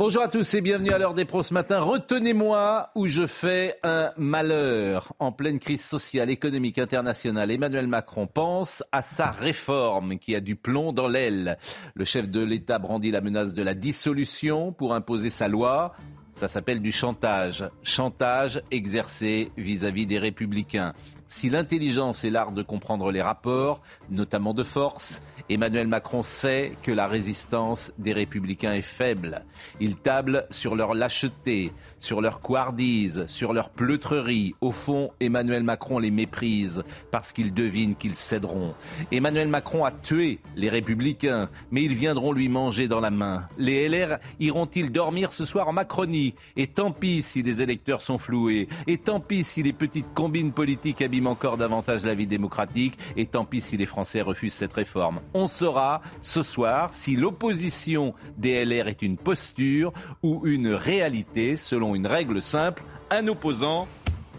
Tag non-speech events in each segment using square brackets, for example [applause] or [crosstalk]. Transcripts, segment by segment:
Bonjour à tous et bienvenue à l'heure des pros ce matin. Retenez-moi où je fais un malheur. En pleine crise sociale, économique, internationale, Emmanuel Macron pense à sa réforme qui a du plomb dans l'aile. Le chef de l'État brandit la menace de la dissolution pour imposer sa loi. Ça s'appelle du chantage. Chantage exercé vis-à-vis des républicains. Si l'intelligence est l'art de comprendre les rapports, notamment de force, Emmanuel Macron sait que la résistance des républicains est faible. Il table sur leur lâcheté, sur leur couardise, sur leur pleutrerie. Au fond, Emmanuel Macron les méprise parce qu'il devine qu'ils céderont. Emmanuel Macron a tué les républicains, mais ils viendront lui manger dans la main. Les LR iront-ils dormir ce soir en Macronie? Et tant pis si les électeurs sont floués. Et tant pis si les petites combines politiques abîment encore davantage la vie démocratique. Et tant pis si les Français refusent cette réforme. On saura ce soir si l'opposition des LR est une posture ou une réalité selon une règle simple. Un opposant,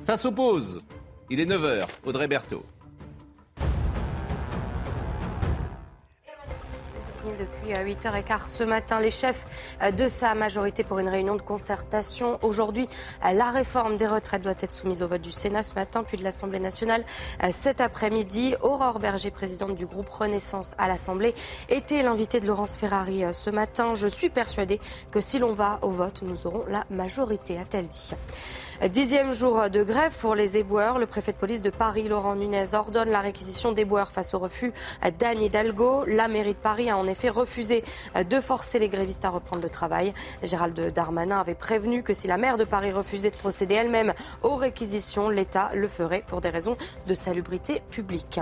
ça s'oppose. Il est 9h, Audrey Berthaud. Depuis 8h15 ce matin les chefs de sa majorité pour une réunion de concertation. Aujourd'hui, la réforme des retraites doit être soumise au vote du Sénat ce matin, puis de l'Assemblée nationale cet après-midi. Aurore Berger, présidente du groupe Renaissance à l'Assemblée, était l'invitée de Laurence Ferrari ce matin. Je suis persuadée que si l'on va au vote, nous aurons la majorité, a-t-elle dit. Dixième jour de grève pour les éboueurs. Le préfet de police de Paris, Laurent Nunez, ordonne la réquisition d'éboueurs face au refus d'Anne Hidalgo. La mairie de Paris a en effet refusé de forcer les grévistes à reprendre le travail. Gérald Darmanin avait prévenu que si la maire de Paris refusait de procéder elle-même aux réquisitions, l'État le ferait pour des raisons de salubrité publique.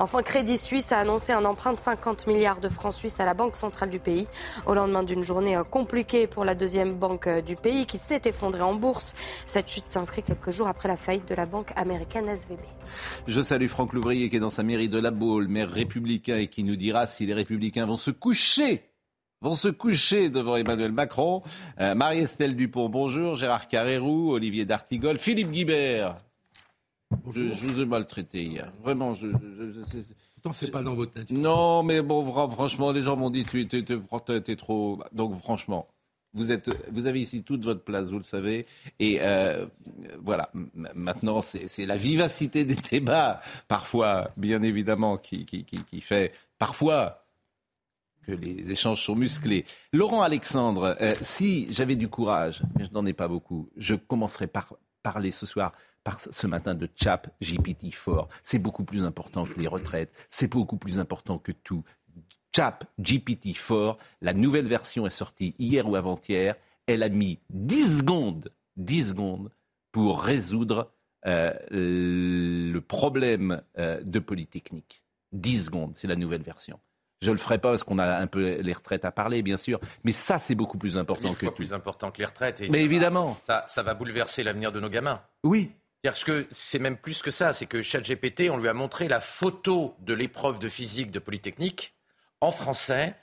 Enfin, Crédit Suisse a annoncé un emprunt de 50 milliards de francs suisses à la Banque centrale du pays au lendemain d'une journée compliquée pour la deuxième banque du pays qui s'est effondrée en bourse. Cette chute s'inscrit quelques jours après la faillite de la banque américaine SVB. Je salue Franck Louvrier qui est dans sa mairie de La Baule, maire républicain, et qui nous dira si les républicains vont se coucher vont se coucher devant Emmanuel Macron. Euh, Marie-Estelle Dupont, bonjour. Gérard Carrérou, Olivier D'Artigol, Philippe Guibert. Je, je, vous ai maltraité hier. Vraiment, je. je, je Pourtant, c'est pas dans votre nature. Non, mais bon, franchement, les gens m'ont dit tu es trop. Donc, franchement, vous, êtes, vous avez ici toute votre place, vous le savez. Et euh, voilà, maintenant, c'est la vivacité des débats, parfois, bien évidemment, qui, fait parfois que les échanges sont musclés. Laurent Alexandre, euh, si j'avais du courage, mais je n'en ai pas beaucoup, je commencerai par parler ce soir ce matin de Chap GPT-4. C'est beaucoup plus important que les retraites, c'est beaucoup plus important que tout. Chap GPT-4, la nouvelle version est sortie hier ou avant-hier. Elle a mis 10 secondes, 10 secondes pour résoudre euh, le problème euh, de Polytechnique. 10 secondes, c'est la nouvelle version. Je ne le ferai pas parce qu'on a un peu les retraites à parler, bien sûr. Mais ça, c'est beaucoup plus important que plus important que les retraites. Et mais évidemment. ça, ça va bouleverser l'avenir de nos gamins. Oui. Parce que c'est même plus que ça. C'est que ChatGPT, on lui a montré la photo de l'épreuve de physique de Polytechnique en français.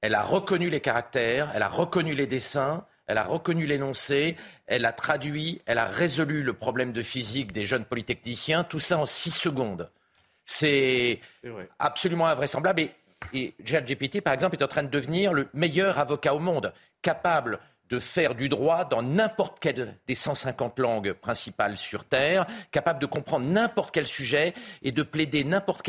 Elle a reconnu les caractères, elle a reconnu les dessins, elle a reconnu l'énoncé, elle a traduit, elle a résolu le problème de physique des jeunes polytechniciens, tout ça en six secondes. C'est absolument invraisemblable. Et, et ChatGPT, par exemple, est en train de devenir le meilleur avocat au monde, capable de faire du droit dans n'importe quelle des 150 langues principales sur Terre, capable de comprendre n'importe quel sujet et de plaider n'importe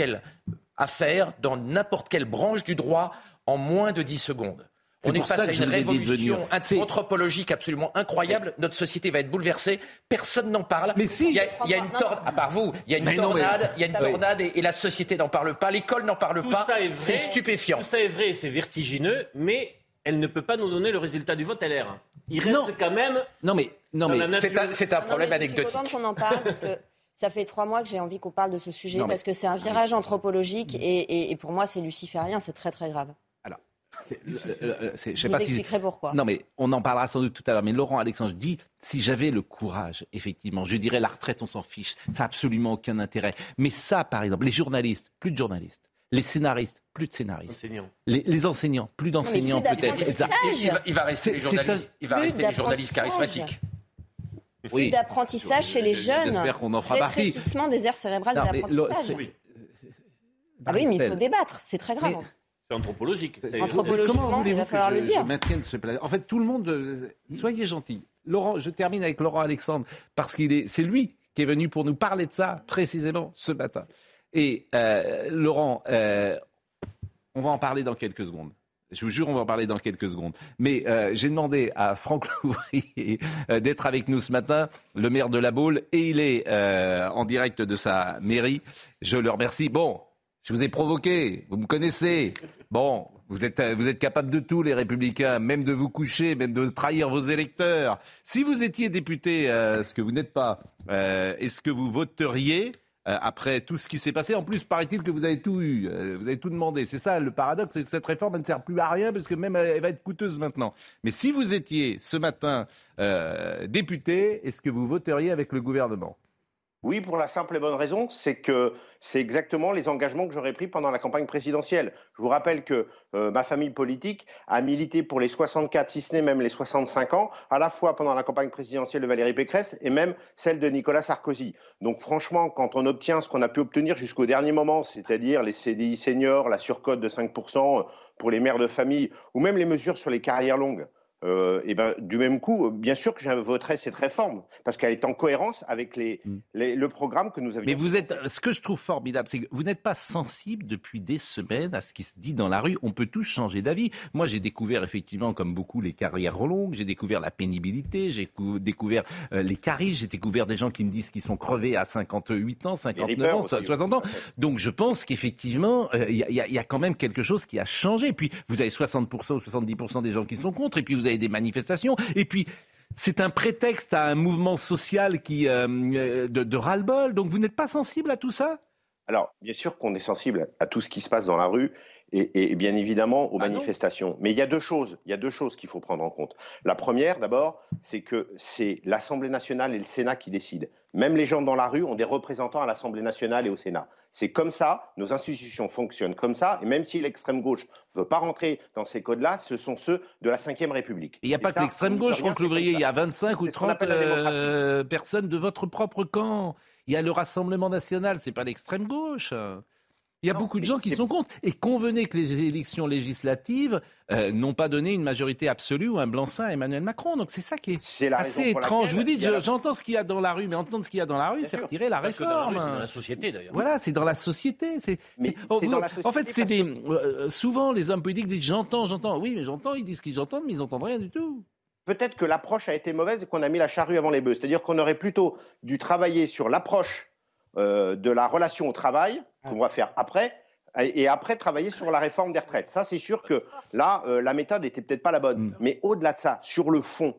quelle affaire dans n'importe quelle branche du droit en moins de 10 secondes. On est face à une révolution anthropologique absolument incroyable. Notre société va être bouleversée. Personne n'en parle. Mais si. Il y a, il y a une tornade, à part vous, il y a une Mais non, tornade, mais- il y a une tornade et, et la société n'en parle pas, l'école n'en parle Tout pas. ça est vrai. C'est stupéfiant. Tout ça est vrai, c'est vertigineux, mais elle ne peut pas nous donner le résultat du vote LR. Il reste Non. quand même. Non, mais. Non, mais C'est un, problème mais Je suis anecdotique. contente qu'on en parle parce que [laughs] ça fait trois mois que j'ai envie qu'on parle de ce sujet Non, mais- parce que c'est un virage anthropologique et, et- et pour moi c'est luciférien, c'est très très grave. Alors, [laughs] euh, euh, Je sais vous pas si- expliquerai pourquoi. Non, mais on en parlera sans doute tout à l'heure. Mais Laurent Alexandre, je dis, si j'avais le courage, effectivement, je dirais la retraite, on s'en fiche. Ça n'a absolument aucun intérêt. Mais ça, par exemple, les journalistes, plus de journalistes. Les scénaristes, plus de scénaristes. Enseignant. Les, les enseignants, plus d'enseignants peut-être. Il, il va, rester les journalistes, il va rester les journalistes d'apprentissage. Plus d'apprentissage chez les jeunes. J'espère qu'on en fera partie. Rétrécissement des aires cérébrales Non, de l'apprentissage. Oui. Ah oui, mais il faut débattre, c'est très grave. Mais- C'est anthropologique. C'est- Anthropologiquement, Comment voulez-vous il va que falloir je, le dire. je maintienne ce En fait, tout le monde. euh, Soyez gentil. Laurent, je termine avec Laurent Alexandre parce qu'il est, c'est lui qui est venu pour nous parler de ça précisément ce matin. Et euh, Laurent, euh, on va en parler dans quelques secondes. Je vous jure, on va en parler dans quelques secondes. Mais euh, j'ai demandé à Franck [laughs] Louvrier euh, d'être avec nous ce matin, le maire de La Baule, et il est euh, en direct de sa mairie. Je le remercie. Bon, je vous ai provoqué, vous me connaissez. Bon, vous êtes, vous êtes capable de tout, les républicains, même de vous coucher, même de trahir vos électeurs. Si vous étiez député, euh, ce que vous n'êtes pas, euh, est-ce que vous voteriez euh, après tout ce qui s'est passé, en plus, paraît-il que vous avez tout eu, euh, vous avez tout demandé. C'est ça le paradoxe, c'est que cette réforme ne sert plus à rien parce que même elle, elle va être coûteuse maintenant. Mais si vous étiez ce matin euh, député, est-ce que vous voteriez avec le gouvernement? Oui, pour la simple et bonne raison, c'est que c'est exactement les engagements que j'aurais pris pendant la campagne présidentielle. Je vous rappelle que euh, ma famille politique a milité pour les 64, si ce n'est même les 65 ans, à la fois pendant la campagne présidentielle de Valérie Pécresse et même celle de Nicolas Sarkozy. Donc franchement, quand on obtient ce qu'on a pu obtenir jusqu'au dernier moment, c'est-à-dire les CDI seniors, la surcote de 5% pour les mères de famille, ou même les mesures sur les carrières longues, euh, et ben, du même coup, bien sûr que je voterai cette réforme, parce qu'elle est en cohérence avec les, Mm. les- le programme que nous avions. Mais vous êtes, ce que je trouve formidable, c'est que vous n'êtes pas sensible depuis des semaines à ce qui se dit dans la rue. On peut tous changer d'avis. Moi, j'ai découvert effectivement, comme beaucoup, les carrières longues. J'ai découvert la pénibilité. J'ai cou- découvert euh, les caries. J'ai découvert des gens qui me disent qu'ils sont crevés à 58 ans, 59 Reapers ans, aussi, 60 ans. Donc, je pense qu'effectivement, euh, il y, y a quand même quelque chose qui a changé. Puis, vous avez 60% ou 70% des gens qui sont contre. Et puis, vous avez des manifestations. Et puis, c'est un prétexte à un mouvement social qui euh, euh, de, de ras-le-bol. Donc, vous n'êtes pas sensible à tout ça? Alors, bien sûr qu'on est sensible à tout ce qui se passe dans la rue et, et bien évidemment aux Ah manifestations. Mais il y a deux choses, il y a deux choses qu'il faut prendre en compte. La première, d'abord, c'est que c'est l'Assemblée nationale et le Sénat qui décident. Même les gens dans la rue ont des représentants à l'Assemblée nationale et au Sénat. C'est comme ça, nos institutions fonctionnent comme ça, et même si l'extrême gauche ne veut pas rentrer dans ces codes-là, ce sont ceux de la Ve République. Il n'y a Et pas ça, que l'extrême gauche, Franck Louvrier. Il y a 25 ou C'est ce qu'on 30 appelle la démocratie. euh, personnes de votre propre camp. Il y a le Rassemblement national, c'est pas l'extrême gauche. Il y a Non, beaucoup de gens qui sont contre. Et convenez que les élections législatives euh, n'ont pas donné une majorité absolue ou un blanc-seing à Emmanuel Macron. Donc c'est ça qui est assez étrange. Vous dites, la- j'entends ce qu'il y a dans la rue, mais entendre ce qu'il y a dans la rue, c'est retirer la réforme. C'est dans la société d'ailleurs. Voilà, c'est dans la société. C'est, oh, c'est vous- dans la en fait, c'est des. euh, souvent, les hommes politiques disent j'entends, j'entends. Oui, mais j'entends. Ils disent ce qu'ils entendent, mais ils n'entendent rien du tout. peut-être que l'approche a été mauvaise et qu'on a mis la charrue avant les bœufs. C'est-à-dire qu'on aurait plutôt dû travailler sur l'approche euh, de la relation au travail, qu'on va faire après, et et après travailler sur la réforme des retraites. Ça, c'est sûr que là, euh, la méthode n'était peut-être pas la bonne. Mm. Mais au-delà de ça, sur le fond,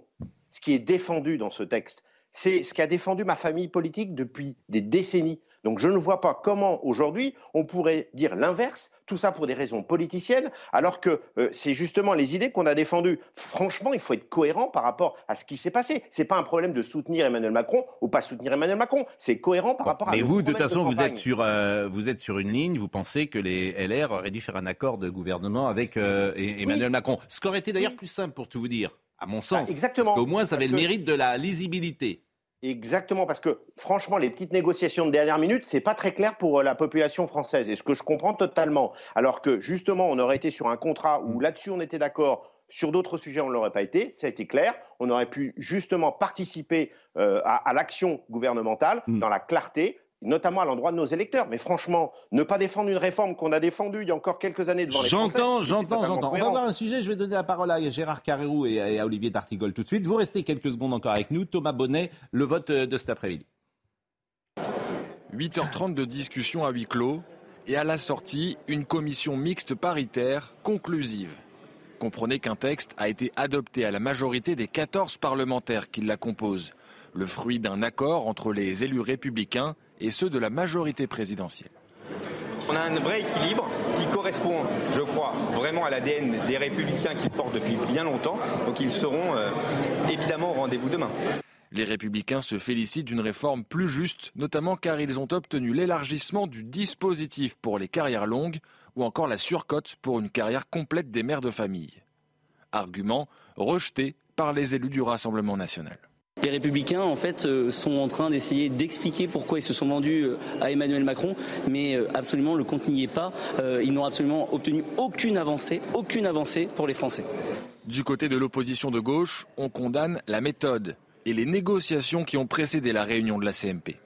ce qui est défendu dans ce texte, c'est ce qu'a défendu ma famille politique depuis des décennies. Donc je ne vois pas comment aujourd'hui on pourrait dire l'inverse, tout ça pour des raisons politiciennes, alors que euh, c'est justement les idées qu'on a défendues. Franchement, il faut être cohérent par rapport à ce qui s'est passé. C'est pas un problème de soutenir Emmanuel Macron ou pas soutenir Emmanuel Macron. C'est cohérent par rapport à. Mais vous, de toute façon, vous êtes sur euh, vous êtes sur une ligne. Vous pensez que les LR auraient dû faire un accord de gouvernement avec euh, et- Emmanuel Macron. Ce qui aurait été d'ailleurs Oui. plus simple pour tout vous dire, à mon sens. Ah, exactement. Parce qu'au moins, ça avait Parce le que- mérite de la lisibilité. Exactement, parce que franchement, les petites négociations de dernière minute, c'est pas très clair pour euh, la population française, et ce que je comprends totalement. Alors que justement, on aurait été sur un contrat où là-dessus on était d'accord, sur d'autres sujets on ne l'aurait pas été, ça a été clair. On aurait pu justement participer euh, à, à l'action gouvernementale Mm. dans la clarté, notamment à l'endroit de nos électeurs. Mais franchement, ne pas défendre une réforme qu'on a défendue il y a encore quelques années devant les J'entends, j'entends, j'entends. On va voir un sujet. Je vais donner la parole à Gérard Carrérou et à, et à Olivier D'Artigol tout de suite. Vous restez quelques secondes encore avec nous. Thomas Bonnet, le vote euh, de cet après-midi. 8h30 de discussion à huis clos et à la sortie, une commission mixte paritaire conclusive. Comprenez qu'un texte a été adopté à la majorité des 14 parlementaires qui la composent, le fruit d'un accord entre les élus républicains et ceux de la majorité présidentielle. On a un vrai équilibre qui correspond, je crois, vraiment à l'ADN des républicains qu'ils portent depuis bien longtemps. Donc ils seront euh, évidemment au rendez-vous demain. Les républicains se félicitent d'une réforme plus juste, notamment car ils ont obtenu l'élargissement du dispositif pour les carrières longues ou encore la surcote pour une carrière complète des mères de famille. Argument rejeté par les élus du Rassemblement national. Les républicains, en fait, euh, sont en train d'essayer d'expliquer pourquoi ils se sont vendus euh, à Emmanuel Macron, mais euh, absolument le compte n'y est pas. Ils n'ont absolument obtenu aucune avancée, aucune avancée pour les Français. Du côté de l'opposition de gauche, on condamne la méthode et les négociations qui ont précédé la réunion de la CMP.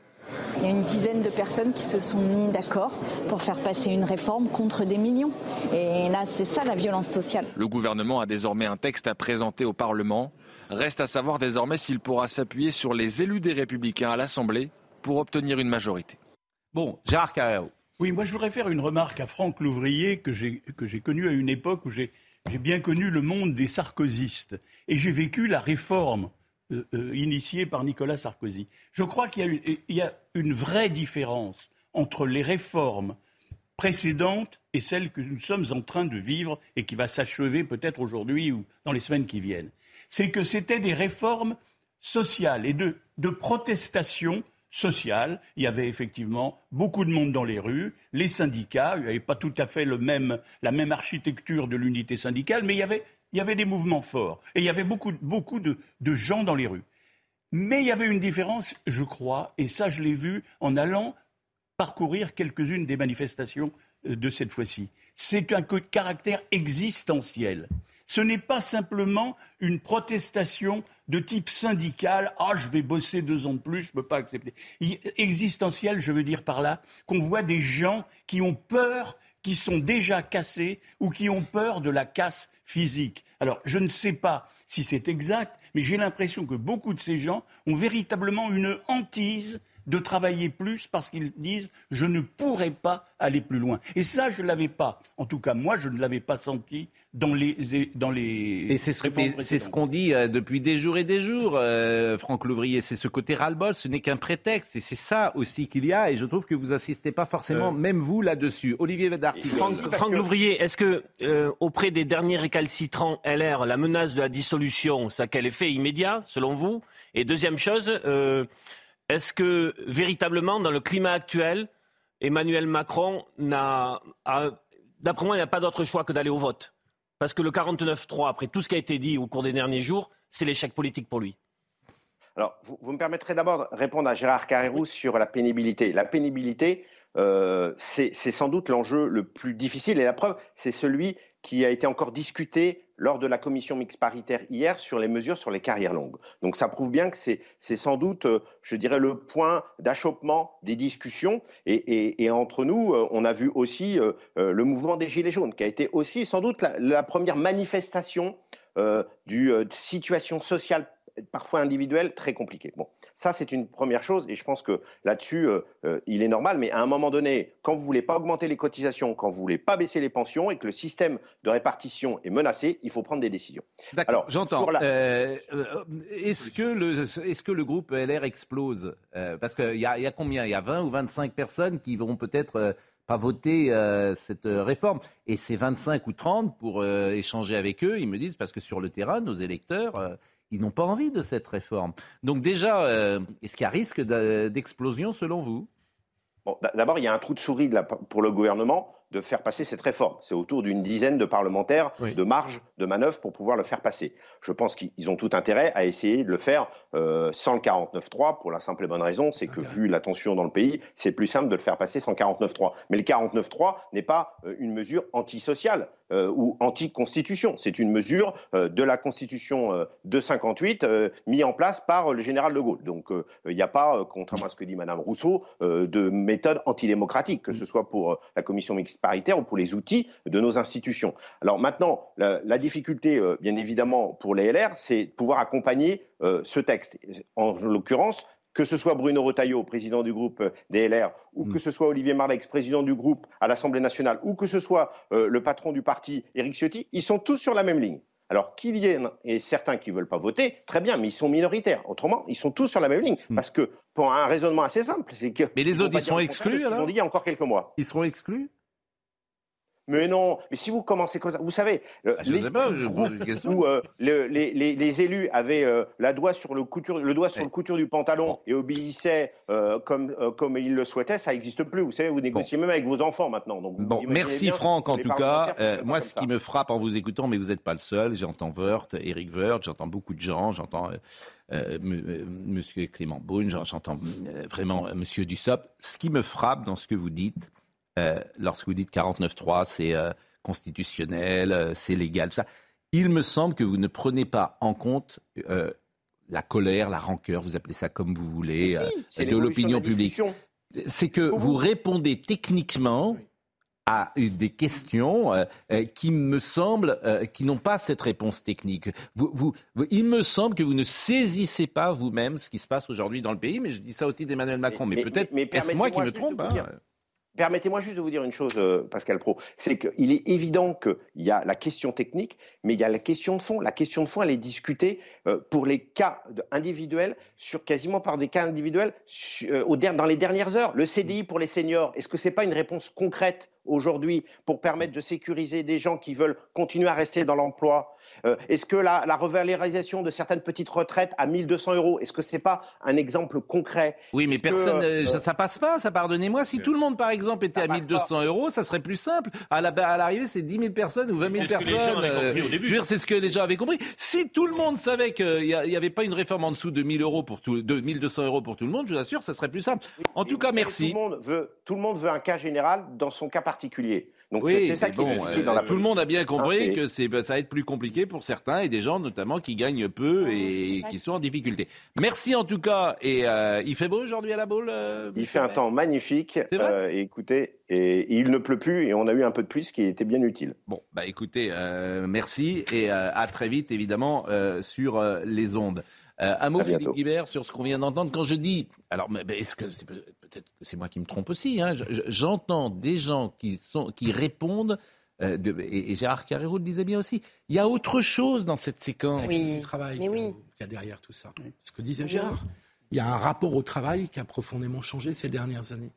Il y a une dizaine de personnes qui se sont mis d'accord pour faire passer une réforme contre des millions. Et là, c'est ça la violence sociale. Le gouvernement a désormais un texte à présenter au Parlement. Reste à savoir désormais s'il pourra s'appuyer sur les élus des Républicains à l'Assemblée pour obtenir une majorité. Bon, Gérard Carrero. Oui, moi je voudrais faire une remarque à Franck Louvrier que j'ai connu à une époque où j'ai bien connu le monde des sarkozystes. Et j'ai vécu la réforme euh, euh, initiée par Nicolas Sarkozy. Je crois qu'il y, a une vraie différence entre les réformes précédentes et celles que nous sommes en train de vivre et qui va s'achever peut-être aujourd'hui ou dans les semaines qui viennent c'est que c'était des réformes sociales et de, protestation sociale. Il y avait effectivement beaucoup de monde dans les rues, les syndicats, il n'y avait pas tout à fait la même architecture de l'unité syndicale, mais il y, avait, des mouvements forts et il y avait beaucoup, de, de gens dans les rues. Mais il y avait une différence, je crois, et ça je l'ai vu en allant parcourir quelques-unes des manifestations euh, de cette fois-ci. C'est un caractère existentiel. Ce n'est pas simplement une protestation de type syndical. Ah, je vais bosser deux ans de plus, je ne peux pas accepter. Existentiel, je veux dire par là qu'on voit des gens qui ont peur, qui sont déjà cassés ou qui ont peur de la casse physique. Alors, je ne sais pas si c'est exact, mais j'ai l'impression que beaucoup de ces gens ont véritablement une hantise de travailler plus parce qu'ils disent je ne pourrais pas aller plus loin. Et ça, je ne l'avais pas. En tout cas, moi, je ne l'avais pas senti dans les dans les. Et c'est ce, qu'on dit euh, depuis des jours et des jours, euh, Franck Louvrier. C'est ce côté ras-le-bol. Ce n'est qu'un prétexte. Et c'est ça aussi qu'il y a. Et je trouve que vous insistez pas forcément, euh. même vous, là-dessus. Olivier Vedarty. Franck, Louvrier, est-ce que auprès des derniers récalcitrants LR, la menace de la dissolution, ça a quel effet immédiat, selon vous? Et deuxième chose. Est-ce que véritablement, dans le climat actuel, Emmanuel Macron n'a, d'après moi, il n'a pas d'autre choix que d'aller au vote Parce que le 49-3, après tout ce qui a été dit au cours des derniers jours, c'est l'échec politique pour lui. Alors, vous, me permettrez d'abord de répondre à Gérard Carrérou sur la pénibilité. La pénibilité, euh, c'est sans doute l'enjeu le plus difficile et la preuve, c'est celui qui a été encore discuté lors de la commission mixte paritaire hier sur les mesures sur les carrières longues. Donc ça prouve bien que c'est sans doute, euh, je dirais, le point d'achoppement des discussions. Et, entre nous, euh, on a vu aussi euh, le mouvement des Gilets jaunes, qui a été aussi sans doute la, première manifestation d'une situation sociale parfois individuelle très compliquée. Bon, ça, c'est une première chose, et je pense que là-dessus, euh, euh, il est normal. Mais à un moment donné, quand vous voulez pas augmenter les cotisations, quand vous voulez pas baisser les pensions, et que le système de répartition est menacé, il faut prendre des décisions. D'accord, j'entends. Euh, est-ce que le est-ce que le groupe LR explose? Parce qu'il y, a combien? Il y a 20 ou 25 personnes qui vont peut-être pas voter cette réforme. Et c'est 25 ou 30 pour échanger avec eux. Ils me disent parce que sur le terrain, nos électeurs, ils n'ont pas envie de cette réforme. Donc déjà, euh, est-ce qu'il y a risque d'explosion selon vous? Bon, D'abord, il y a un trou de souris pour le gouvernement de faire passer cette réforme. C'est autour d'une dizaine de parlementaires de marge de manœuvre pour pouvoir le faire passer. Je pense qu'ils ont tout intérêt à essayer de le faire euh, sans le 49.3 pour la simple et bonne raison, c'est que vu la tension dans le pays, c'est plus simple de le faire passer sans 49.3. Mais le 49.3 n'est pas euh, une mesure antisociale. Euh, ou anti-constitution. C'est une mesure euh, de la Constitution euh, de 58 mise en place par le général de Gaulle. Donc il n'y a pas, contrairement à ce que dit Madame Rousseau, de méthode antidémocratique, que ce soit pour la commission mixte paritaire ou pour les outils de nos institutions. Alors maintenant, la, la difficulté, bien évidemment, pour les LR, c'est de pouvoir accompagner ce texte. En l'occurrence, que ce soit Bruno Retailleau, président du groupe euh, DLR, ou mm. que ce soit Olivier Marleix, président du groupe à l'Assemblée nationale, ou que ce soit euh, le patron du parti, Éric Ciotti, ils sont tous sur la même ligne. Alors qu'il y ait certains qui ne veulent pas voter, très bien, mais ils sont minoritaires. Autrement, ils sont tous sur la même ligne. Mm. Parce que, pour un raisonnement assez simple, c'est que. Mais les autres, ils seront exclus alors Ils ont dit il y a encore quelques mois. Ils seront exclus? Mais non, mais si vous commencez comme ça, vous savez, je les, sais pas, je pose une question. où euh, le- les, les- les élus avaient euh, la doigt sur le, couture, le doigt sur le couture du pantalon et obéissaient euh, comme, euh, comme ils le souhaitaient, ça n'existe plus. Vous savez, vous négociez même avec vos enfants maintenant. Donc, Bon, merci bien Franck en tout cas. moi, ce qui me frappe en vous écoutant, mais vous n'êtes pas le seul, j'entends Wörth, Eric Wörth, j'entends beaucoup de gens, j'entends M- Monsieur Clément Beaune, j'en- j'entends vraiment Monsieur Dussopt. Ce qui me frappe dans ce que vous dites, euh, lorsque vous dites 49.3, c'est euh, constitutionnel, euh, c'est légal, tout ça, il me semble que vous ne prenez pas en compte euh, la colère, la rancœur, vous appelez ça comme vous voulez, Si, de l'opinion publique. C'est que vous répondez techniquement à des questions qui me semblent, qui n'ont pas cette réponse technique. Vous, vous, vous- il me semble que vous ne saisissez pas vous-même ce qui se passe aujourd'hui dans le pays, mais je dis ça aussi d'Emmanuel Macron. Mais, mais- peut-être est-ce moi qui me trompe. Permettez-moi juste de vous dire une chose, euh, Pascal Pro. C'est qu'il est évident qu'il y a la question technique, mais il y a la question de fond. La question de fond, elle est discutée euh, pour les cas individuels, sur quasiment par des cas individuels, euh, dans les dernières heures. Le CDI pour les seniors, est-ce que c'est pas une réponse concrète aujourd'hui pour permettre de sécuriser des gens qui veulent continuer à rester dans l'emploi Euh, Est-ce que la, la revalorisation de certaines petites retraites à 1200 euros, est-ce que c'est pas un exemple concret? Oui, mais que, personne, euh, euh, ça, ça passe pas, ça pardonnez-moi. Si tout le monde, par exemple, était à 1200 euros, ça serait plus simple. À la- à l'arrivée, c'est 10 000 personnes ou 20 000 C'est ce que les gens personnes. avaient compris au euh, début. je veux dire, c'est ce que les gens avaient compris. Si tout le monde savait qu'il n'y avait pas une réforme en dessous de 1000 euros pour tout, de 1200 euros pour tout le monde, je vous assure, ça serait plus simple. En tout cas, merci. Tout le, monde veut, tout le monde veut un cas général dans son cas particulier. Donc Oui, c'est ça qui bon, est euh, dans la tout le monde a bien compris et- que c'est, bah, ça va être plus compliqué pour certains et des gens notamment qui gagnent peu et qui sont en difficulté. Merci en tout cas. Et euh, il fait beau aujourd'hui à la boule euh, Il fait un temps magnifique. C'est vrai euh, écoutez, et, et il ne pleut plus et on a eu un peu de pluie, ce qui était bien utile. Bon, bah écoutez, euh, merci et euh, à très vite évidemment euh, sur euh, les ondes. Euh, un mot. Philippe Guibert, sur ce qu'on vient d'entendre. Quand je dis, alors, est-ce que c'est peut-être que c'est moi qui me trompe aussi hein, je- je- J'entends des gens qui sont qui répondent. euh, de- et, et Gérard Carrero le disait bien aussi. Il y a autre chose dans cette séquence. Le travail mais qu'il y a- oui. y a derrière tout ça. Ce que disait Oui. Gérard. Il y a un rapport au travail qui a profondément changé ces dernières années.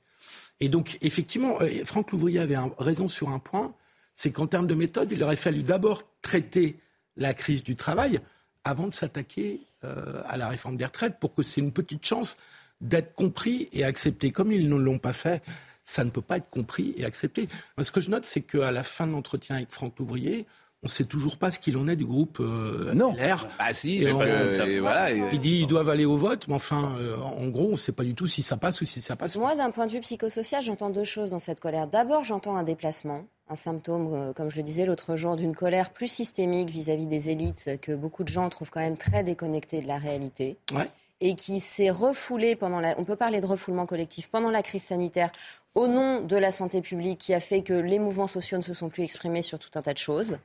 Et donc, effectivement, euh, Franck Louvrier avait un- raison sur un point, c'est qu'en termes de méthode, il aurait fallu d'abord traiter la crise du travail avant de s'attaquer euh, à la réforme des retraites pour que c'est une petite chance d'être compris et accepté. Comme ils ne l'ont pas fait, ça ne peut pas être compris et accepté. Moi, ce que je note, c'est qu'à la fin de l'entretien avec Franck Louvrier, on ne sait toujours pas ce qu'il en est du groupe euh, Non. LR. Bah si, Et mais on- parce que ça- et voilà, et- il dit ils doivent aller au vote, mais enfin, euh, en gros, on ne sait pas du tout si ça passe ou si ça passe. Moi, d'un point de vue psychosocial, j'entends deux choses dans cette colère. D'abord, j'entends un déplacement, un symptôme, euh, comme je le disais l'autre jour, d'une colère plus systémique vis-à-vis des élites que beaucoup de gens trouvent quand même très déconnectées de la réalité. Ouais. Et qui s'est refoulé pendant la. On peut parler de refoulement collectif pendant la crise sanitaire au nom de la santé publique qui a fait que les mouvements sociaux ne se sont plus exprimés sur tout un tas de choses.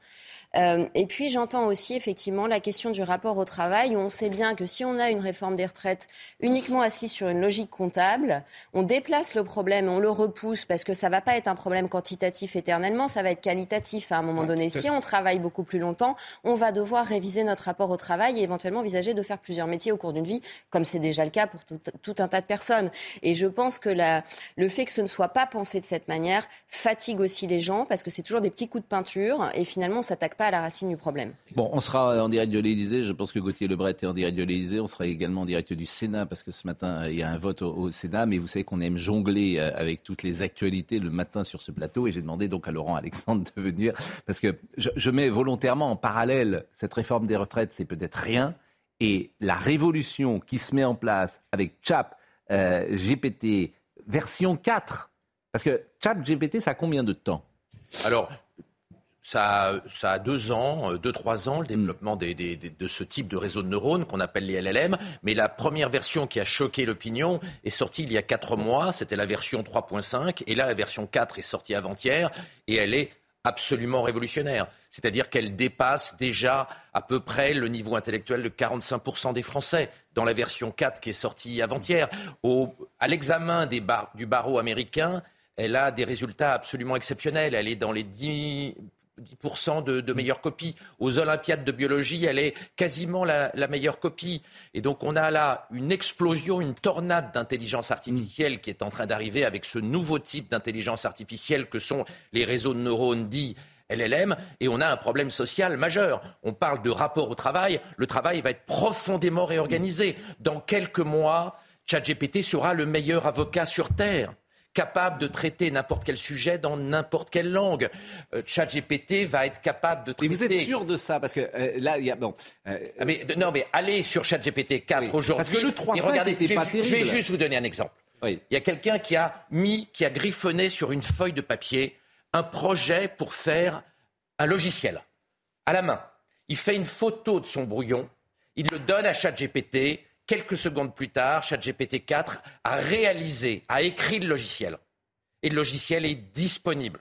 Euh, et puis j'entends aussi effectivement la question du rapport au travail où on sait bien que si on a une réforme des retraites uniquement assise sur une logique comptable, on déplace le problème, on le repousse parce que ça va pas être un problème quantitatif éternellement, ça va être qualitatif à un moment donné. Si on travaille beaucoup plus longtemps, on va devoir réviser notre rapport au travail et éventuellement envisager de faire plusieurs métiers au cours d'une vie, comme c'est déjà le cas pour tout, tout un tas de personnes. Et je pense que la, le fait que ce ne soit pas pensé de cette manière fatigue aussi les gens parce que c'est toujours des petits coups de peinture et finalement on s'attaque pas à la racine du problème. Bon, on sera en direct de l'Élysée. Je pense que Gauthier Lebret est en direct de l'Élysée. On sera également en direct du Sénat parce que ce matin, il y a un vote au, au Sénat. Mais vous savez qu'on aime jongler euh, avec toutes les actualités le matin sur ce plateau. Et j'ai demandé donc à Laurent Alexandre [laughs] de venir parce que je, je mets volontairement en parallèle cette réforme des retraites, c'est peut-être rien. Et la révolution qui se met en place avec CHAP, euh, GPT, version 4. Parce que CHAP, GPT, ça a combien de temps? Alors, ça, a- ça a deux ans, euh, deux, trois ans, le Hmm. développement des- des- des- de ce type de réseau de neurones qu'on appelle les LLM. Mais la première version qui a choqué l'opinion est sortie il y a quatre mois. C'était la version 3.5. Et là, la version 4 est sortie avant-hier. Et elle est absolument révolutionnaire. C'est-à-dire qu'elle dépasse déjà à peu près le niveau intellectuel de 45% des Français dans la version 4 qui est sortie avant-hier. À l'examen bar- du barreau américain, elle a des résultats absolument exceptionnels. Elle est dans les 10 10% de, de meilleure copie. Aux Olympiades de biologie, elle est quasiment la, meilleure copie. Et donc on a là une explosion, une tornade d'intelligence artificielle qui est en train d'arriver avec ce nouveau type d'intelligence artificielle que sont les réseaux de neurones dits LLM, et on a un problème social majeur. On parle de rapport au travail. Le travail va être profondément réorganisé. Dans quelques mois, ChatGPT sera le meilleur avocat sur Terre capable de traiter n'importe quel sujet dans n'importe quelle langue. Euh, ChatGPT va être capable de traiter. Mais vous êtes sûr de ça Parce que euh, là, il y a. Bon, euh, ah, mais, non, mais allez sur ChatGPT 4 aujourd'hui. Parce que le 3.5 n'était pas terrible. Je vais juste vous donner un exemple. Il y a quelqu'un qui a mis, qui a griffonné sur une feuille de papier un projet pour faire un logiciel à la main. Il fait une photo de son brouillon, il le donne à ChatGPT Quelques secondes plus tard, ChatGPT 4 a réalisé, a écrit le logiciel. Et le logiciel est disponible.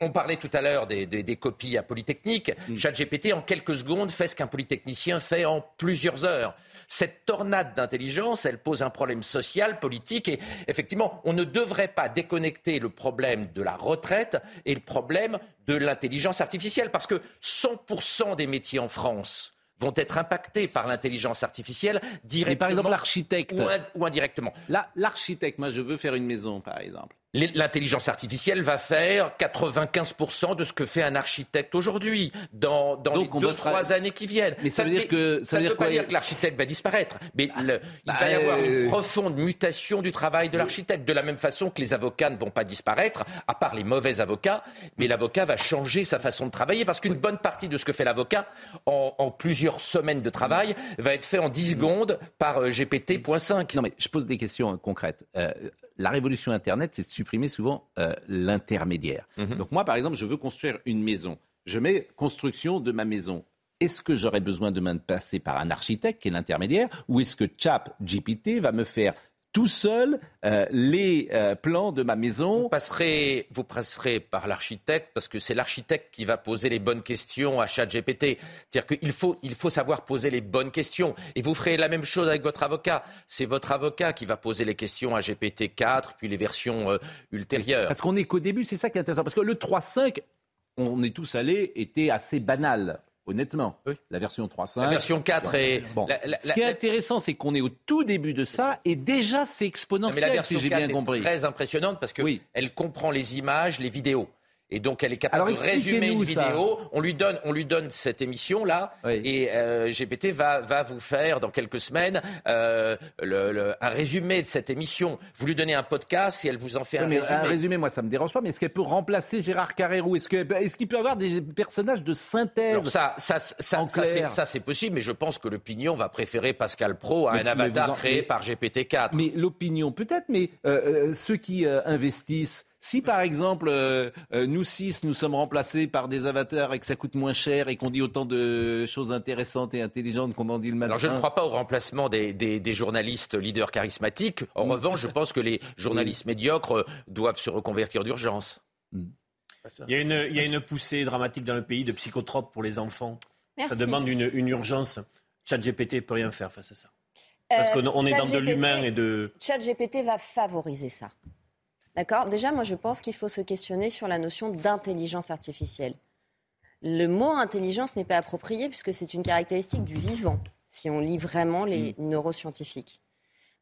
On parlait tout à l'heure des, copies à Polytechnique. Mm. ChatGPT, en quelques secondes, fait ce qu'un polytechnicien fait en plusieurs heures. Cette tornade d'intelligence, elle pose un problème social, politique, et effectivement, on ne devrait pas déconnecter le problème de la retraite et le problème de l'intelligence artificielle, parce que 100% des métiers en France vont être impactés par l'intelligence artificielle directement. Mais par exemple, l'architecte. Ou, indirectement. Là, l'architecte, moi je veux faire une maison, par exemple. L'intelligence artificielle va faire 95% de ce que fait un architecte aujourd'hui, dans, dans les deux, trois années qui viennent. Mais ça, veut dire que ça, veut dire pas dire que l'architecte va disparaître, mais il bah, va y avoir une euh, profonde mutation du travail de l'architecte, de la même façon que les avocats ne vont pas disparaître, à part les mauvais avocats, mais l'avocat va changer sa façon de travailler, parce qu'une bonne partie de ce que fait l'avocat, en, plusieurs semaines de travail, va être fait en 10 secondes par euh, GPT.5. Non mais je pose des questions concrètes. Euh, la révolution Internet, c'est de supprimer souvent euh, l'intermédiaire. Mhm. Donc moi, par exemple, je veux construire une maison. Je mets construction de ma maison. Est-ce que j'aurais besoin de me passer par un architecte qui est l'intermédiaire ou est-ce que ChatGPT va me faire tout seul euh, les euh, plans de ma maison. Vous passerez, vous passerez par l'architecte parce que c'est l'architecte qui va poser les bonnes questions à ChatGPT. C'est-à-dire qu'il faut, il faut savoir poser les bonnes questions. Et vous ferez la même chose avec votre avocat. C'est votre avocat qui va poser les questions à GPT-4, puis les versions euh, ultérieures. Parce qu'on n'est qu'au début, c'est ça qui est intéressant. Parce que le 3.5, on est tous allés, était assez banal honnêtement. La version 3.5. La version 4 est. Ce qui est intéressant, c'est qu'on est au tout début de ça et déjà c'est exponentiel, mais la version si j'ai bien compris. Est très impressionnante parce qu'elle elle comprend les images, les vidéos. Et donc, elle est capable de résumer une vidéo. On lui donne, on lui donne cette émission-là, et euh, GPT va, va vous faire dans quelques semaines euh, le, un résumé de cette émission. Vous lui donnez un podcast et elle vous en fait un résumé. Un résumé, moi, ça me dérange pas. Mais est-ce qu'elle peut remplacer Gérard Carrérou? Est-ce qu'il est qu'il peut avoir des personnages de synthèse Ça, ça, ça, ça c'est possible, mais je pense que l'opinion va préférer Pascal Pro à un avatar créé par GPT-4. Mais l'opinion, peut-être, mais euh, euh ceux qui euh, investissent si par exemple euh, euh, nous six nous sommes remplacés par des avatars et que ça coûte moins cher et qu'on dit autant de choses intéressantes et intelligentes qu'on en dit le matin. Alors je ne crois pas au remplacement des, des, journalistes leaders charismatiques. En mm. revanche, je pense que les [laughs] journalistes médiocres euh, doivent se reconvertir d'urgence. Mm. Il, y a une, il y a une poussée dramatique dans le pays de psychotropes pour les enfants. Ça demande une, une urgence. ChatGPT ne peut rien faire face à ça. Parce qu'on est dans de l'humain et de. ChatGPT va favoriser ça. D'accord Déjà, moi, je pense qu'il faut se questionner sur la notion d'intelligence artificielle. Le mot intelligence n'est pas approprié puisque c'est une caractéristique du vivant, si on lit vraiment les mm. neuroscientifiques.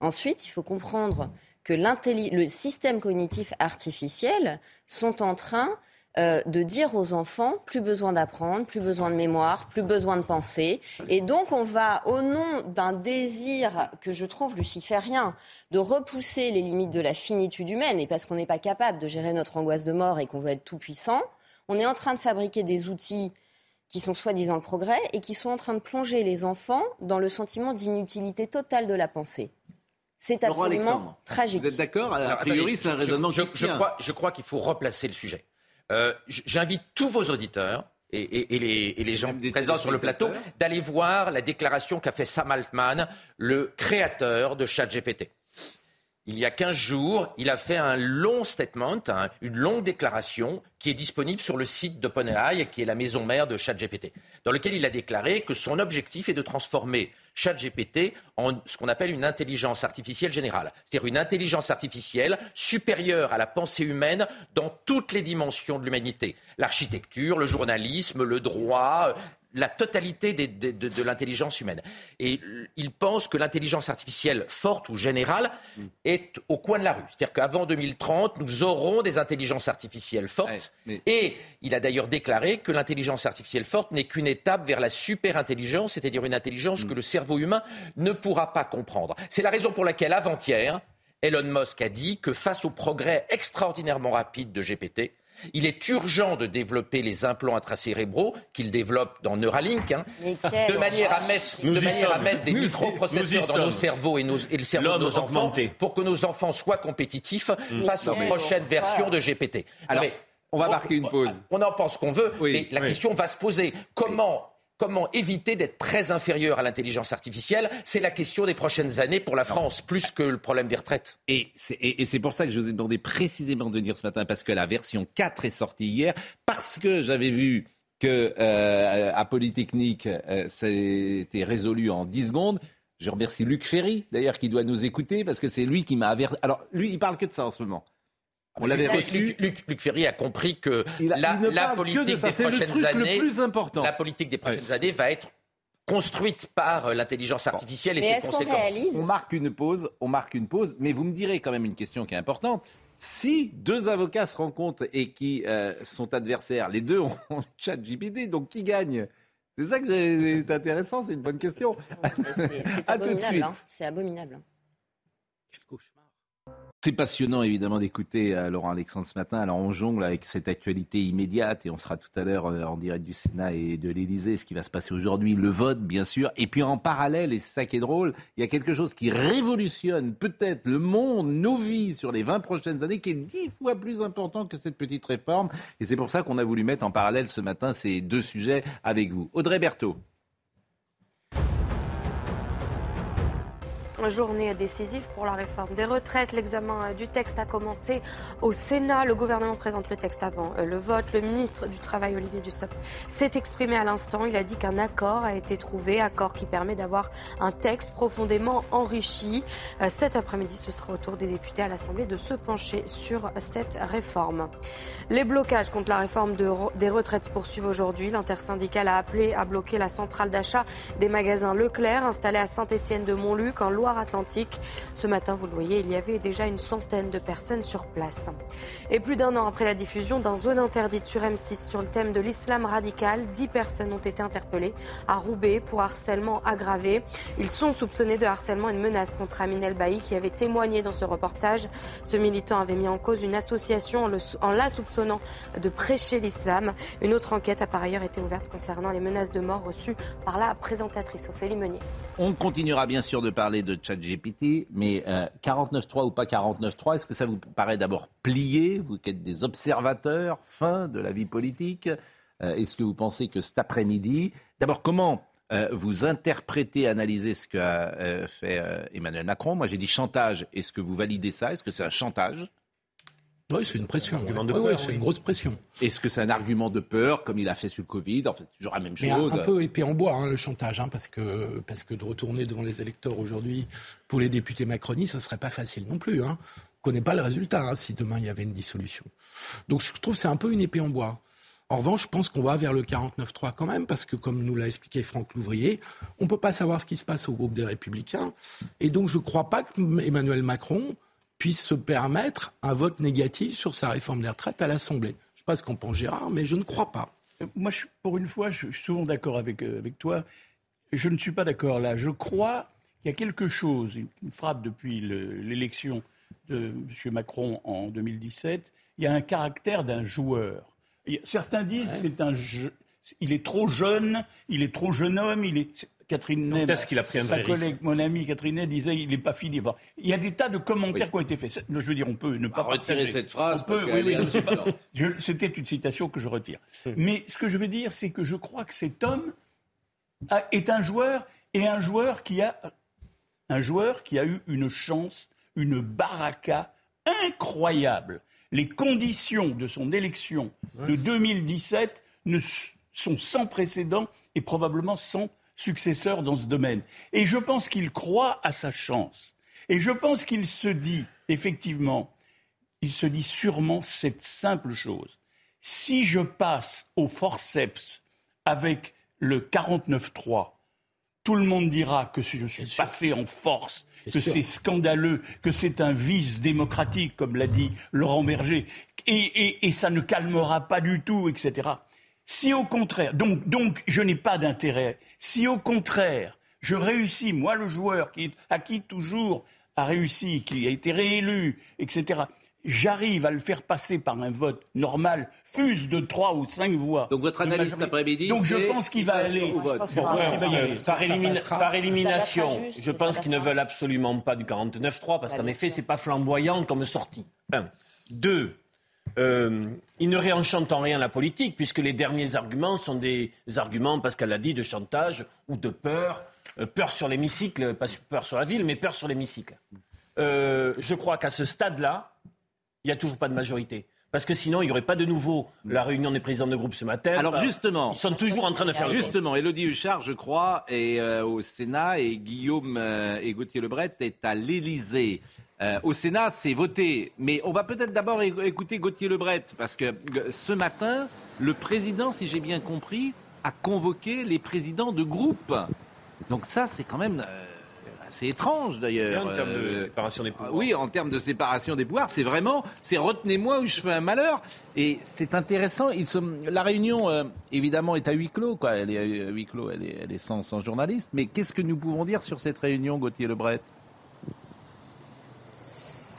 Ensuite, il faut comprendre que le système cognitif artificiel sont en train euh, de dire aux enfants plus besoin d'apprendre, plus besoin de mémoire, plus besoin de penser. Et donc on va, au nom d'un désir que je trouve luciférien, de repousser les limites de la finitude humaine, et parce qu'on n'est pas capable de gérer notre angoisse de mort et qu'on veut être tout puissant, on est en train de fabriquer des outils qui sont soi-disant le progrès et qui sont en train de plonger les enfants dans le sentiment d'inutilité totale de la pensée. C'est absolument tragique. Vous êtes d'accord? A priori, c'est un raisonnement je, crois, je crois qu'il faut replacer le sujet. Euh, j'invite tous vos auditeurs et, les, gens présents sur le plateau d'aller voir la déclaration qu'a fait Sam Altman, le créateur de ChatGPT. Il y a 15 jours, il a fait un long statement, une longue déclaration qui est disponible sur le site d'OpenAI, qui est la maison mère de ChatGPT, dans lequel il a déclaré que son objectif est de transformer ChatGPT en ce qu'on appelle une intelligence artificielle générale, c'est-à-dire une intelligence artificielle supérieure à la pensée humaine dans toutes les dimensions de l'humanité, l'architecture, le journalisme, le droit, la totalité de, l'intelligence humaine. Et il pense que l'intelligence artificielle forte ou générale est au coin de la rue. C'est-à-dire qu'avant 2030, nous aurons des intelligences artificielles fortes. Et il a d'ailleurs déclaré que l'intelligence artificielle forte n'est qu'une étape vers la super-intelligence, c'est-à-dire une intelligence que le cerveau humain ne pourra pas comprendre. C'est la raison pour laquelle, avant-hier, Elon Musk a dit que face au progrès extraordinairement rapide de GPT, il est urgent de développer les implants intracérébraux qu'il développe dans Neuralink, hein, de manière à mettre, des microprocesseurs dans nos cerveaux et, nos, et le cerveau de nos enfants pour que nos enfants soient compétitifs face aux prochaines versions de GPT. Alors, on va marquer une pause. On en pense qu'on veut, mais la question va se poser. Comment Comment éviter d'être très inférieur à l'intelligence artificielle? C'est la question des prochaines années pour la France, plus que le problème des retraites. Et c'est pour ça que je vous ai demandé précisément de venir ce matin, parce que la version 4 est sortie hier, parce que j'avais vu que euh, à Polytechnique, euh, c'était résolu en 10 secondes. Je remercie Luc Ferry, d'ailleurs, qui doit nous écouter, parce que c'est lui qui m'a averti. Alors, lui, il parle que de ça en ce moment. On l'avait reçu. Luc, Ferry a compris que la, politique des prochaines années, la politique des prochaines années va être construite par euh, l'intelligence artificielle et ses conséquences. On, marque une pause, on marque une pause, mais vous me direz quand même une question qui est importante. Si deux avocats se rencontrent et qui euh, sont adversaires, les deux ont [laughs] chat GPT, donc qui gagne? C'est ça que c'est intéressant, c'est une bonne question. C'est [laughs] abominable. Hein. C'est abominable. Quelle c'est passionnant évidemment d'écouter euh, Laurent Alexandre ce matin. Alors on jongle avec cette actualité immédiate et on sera tout à l'heure euh, en direct du Sénat et de l'Élysée, ce qui va se passer aujourd'hui, le vote bien sûr. Et puis en parallèle, et c'est ça qui est drôle, il y a quelque chose qui révolutionne peut-être le monde, nos vies sur les 20 prochaines années, qui est dix fois plus important que cette petite réforme. Et c'est pour ça qu'on a voulu mettre en parallèle ce matin ces deux sujets avec vous. Audrey Berthaud. Journée décisive pour la réforme des retraites. L'examen du texte a commencé au Sénat. Le gouvernement présente le texte avant euh, le vote. Le ministre du Travail, Olivier Dussopt, s'est exprimé à l'instant. Il a dit qu'un accord a été trouvé, accord qui permet d'avoir un texte profondément enrichi. Euh, cet après-midi, ce sera au tour des députés à l'Assemblée de se pencher sur cette réforme. Les blocages contre la réforme des retraites se poursuivent aujourd'hui. L'intersyndicale a appelé à bloquer la centrale d'achat des magasins Leclerc installée à Saint-Étienne de Montluc en Loire atlantique Ce matin, vous le voyez, il y avait déjà une centaine de personnes sur place. Et plus d'un an après la diffusion d'un zone interdite sur M6 sur le thème de l'islam radical, dix personnes ont été interpellées à Roubaix pour harcèlement aggravé. Ils sont soupçonnés de harcèlement et de menace contre Aminel Bailly qui avait témoigné dans ce reportage. Ce militant avait mis en cause une association en, la soupçonnant de prêcher l'islam. Une autre enquête a par ailleurs été ouverte concernant les menaces de mort reçues par la présentatrice Ophélie Meunier. On continuera bien sûr de parler de ChatGPT, mais 49.3 euh, ou pas 49.3, est-ce que ça vous paraît d'abord plié? Vous qui êtes des observateurs fins de la vie politique. Euh, est-ce que vous pensez que cet après-midi, d'abord comment euh, vous interprétez, analysez ce qu'a fait Emmanuel Macron? Moi j'ai dit chantage, est-ce que vous validez ça? Est-ce que c'est un chantage? Oui, c'est une pression. c'est une grosse pression. Est-ce que c'est un argument de peur, comme il a fait sur le Covid En fait, toujours la même chose. un, peu épée en bois, hein, le chantage, hein, parce, que, parce que de retourner devant les électeurs aujourd'hui, pour les députés macronistes, ce ne serait pas facile non plus. Hein. On ne connaît pas le résultat hein, si demain il y avait une dissolution. Donc je trouve que c'est un peu une épée en bois. En revanche, je pense qu'on va vers le 49-3 quand même, parce que comme nous l'a expliqué Franck Louvrier, on ne peut pas savoir ce qui se passe au groupe des Républicains. Et donc je ne crois pas que Emmanuel Macron puisse se permettre un vote négatif sur sa réforme des retraites à l'Assemblée. Je ne sais pas ce qu'en pense Gérard, mais je ne crois pas. Euh, moi, pour une fois, je suis souvent d'accord avec, euh, avec toi. Je ne suis pas d'accord là. Je crois qu'il y a quelque chose, une frappe depuis l'élection de M. Macron en 2017. Il y a un caractère d'un joueur. Certains disent c'est un il est trop jeune, il est trop jeune homme, il est Catherine Ney, est-ce qu'il a pris un ma collègue, mon ami Catherine Ney disait il n'est pas fini. il y a des tas de commentaires qui ont été faits. Je veux dire, on peut ne pas retirer cette phrase. C'était une citation que je retire. Mais ce que je veux dire, c'est que je crois que cet homme est un joueur et un joueur qui a un joueur qui a eu une chance une baraka incroyable. Les conditions de son élection de 2017 ne sont sans précédent et probablement sans successeur dans ce domaine. Et je pense qu'il croit à sa chance. Et je pense qu'il se dit, effectivement, il se dit sûrement cette simple chose. Si je passe au forceps avec le 49-3, tout le monde dira que je suis passé en force, que c'est scandaleux, que c'est un vice démocratique, comme l'a dit Laurent Berger, et, ça ne calmera pas du tout, etc. Si au contraire, donc, donc je n'ai pas d'intérêt, si au contraire, je réussis, moi le joueur qui, à qui toujours a réussi, qui a été réélu, etc., j'arrive à le faire passer par un vote normal, fuse de 3 ou 5 voix. Donc votre analyse cet après-midi Donc je pense qu'il va aller au vote. Par, élimination, je pense qu'ils ne veulent absolument pas du 49-3 parce qu'en effet, c'est pas flamboyant comme sortie. Un. Deux. Euh, ils ne réenchantent en rien la politique, puisque les derniers arguments sont des arguments, Pascal l'a dit, de chantage ou de peur. Euh, peur sur l'hémicycle, pas peur sur la ville, mais peur sur l'hémicycle. Euh, je crois qu'à ce stade-là, il n'y a toujours pas de majorité. Parce que sinon, il n'y aurait pas de nouveau la réunion des présidents de groupe ce matin. Alors justement, ils sont toujours en train de faire. Justement, Elodie Huchard, je crois, est euh, au Sénat et Guillaume euh, et Gauthier Lebret est à l'Élysée. Euh, au Sénat, c'est voté. Mais on va peut-être d'abord écouter Gauthier Lebret, parce que ce matin, le président, si j'ai bien compris, a convoqué les présidents de groupe. Donc ça, c'est quand même c'est étrange d'ailleurs. En termes de euh, séparation des pouvoirs. Oui, en termes de séparation des pouvoirs, c'est vraiment, c'est retenez-moi ou je fais un malheur. Et c'est intéressant. la réunion, euh, évidemment, est à huis clos. Quoi. Elle est à huis clos, elle est, elle est sans, sans journaliste. Mais qu'est-ce que nous pouvons dire sur cette réunion, Gauthier Lebret?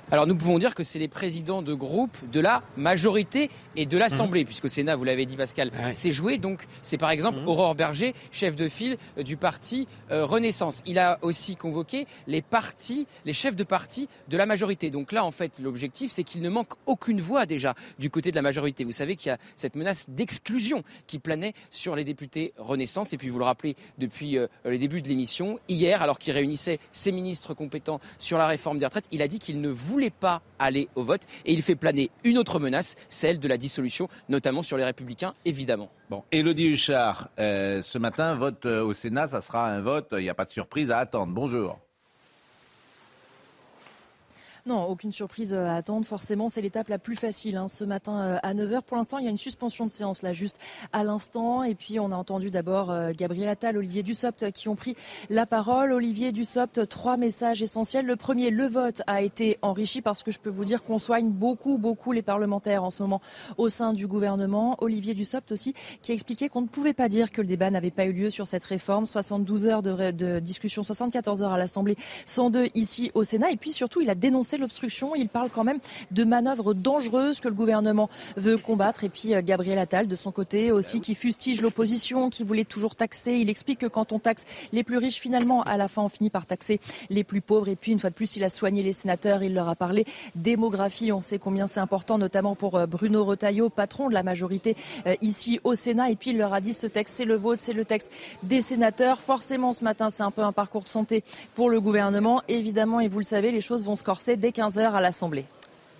Alors nous pouvons dire que c'est les présidents de groupe de la majorité et de l'Assemblée, mhm. puisque au Sénat, vous l'avez dit Pascal, c'est joué. Donc c'est par exemple mhm. Aurore Berger, chef de file euh, du parti euh, Renaissance. Il a aussi convoqué les partis, les chefs de parti de la majorité. Donc là, en fait, l'objectif, c'est qu'il ne manque aucune voix déjà du côté de la majorité. Vous savez qu'il y a cette menace d'exclusion qui planait sur les députés Renaissance. Et puis vous le rappelez depuis euh, les débuts de l'émission, hier, alors qu'il réunissait ses ministres compétents sur la réforme des retraites, il a dit qu'il ne voulait voulait pas aller au vote et il fait planer une autre menace, celle de la dissolution, notamment sur les républicains, évidemment. Bon, Elodie Huchard, euh, ce matin, vote euh, au Sénat, ça sera un vote, il n'y a pas de surprise à attendre. Bonjour. Non, aucune surprise euh, à attendre. Forcément, c'est l'étape la plus facile. Hein, ce matin euh, à 9h, pour l'instant, il y a une suspension de séance là, juste à l'instant. Et puis, on a entendu d'abord euh, Gabriel Attal, Olivier Dussopt qui ont pris la parole. Olivier Dussopt, trois messages essentiels. Le premier, le vote a été enrichi parce que je peux vous dire qu'on soigne beaucoup, beaucoup les parlementaires en ce moment au sein du gouvernement. Olivier Dussopt aussi, qui a expliqué qu'on ne pouvait pas dire que le débat n'avait pas eu lieu sur cette réforme. 72 heures de, de discussion, 74 heures à l'Assemblée, 102 ici au Sénat. Et puis surtout, il a dénoncé l'obstruction. Il parle quand même de manœuvres dangereuses que le gouvernement veut combattre. Et puis euh, Gabriel Attal, de son côté aussi, qui fustige l'opposition, qui voulait toujours taxer. Il explique que quand on taxe les plus riches, finalement, à la fin, on finit par taxer les plus pauvres. Et puis, une fois de plus, il a soigné les sénateurs. Il leur a parlé démographie. On sait combien c'est important, notamment pour euh, Bruno Retailleau, patron de la majorité euh, ici au Sénat. Et puis, il leur a dit ce texte, c'est le vôtre, c'est le texte des sénateurs. Forcément, ce matin, c'est un peu un parcours de santé pour le gouvernement. Évidemment, et vous le savez, les choses vont se corser dès 15h à l'Assemblée.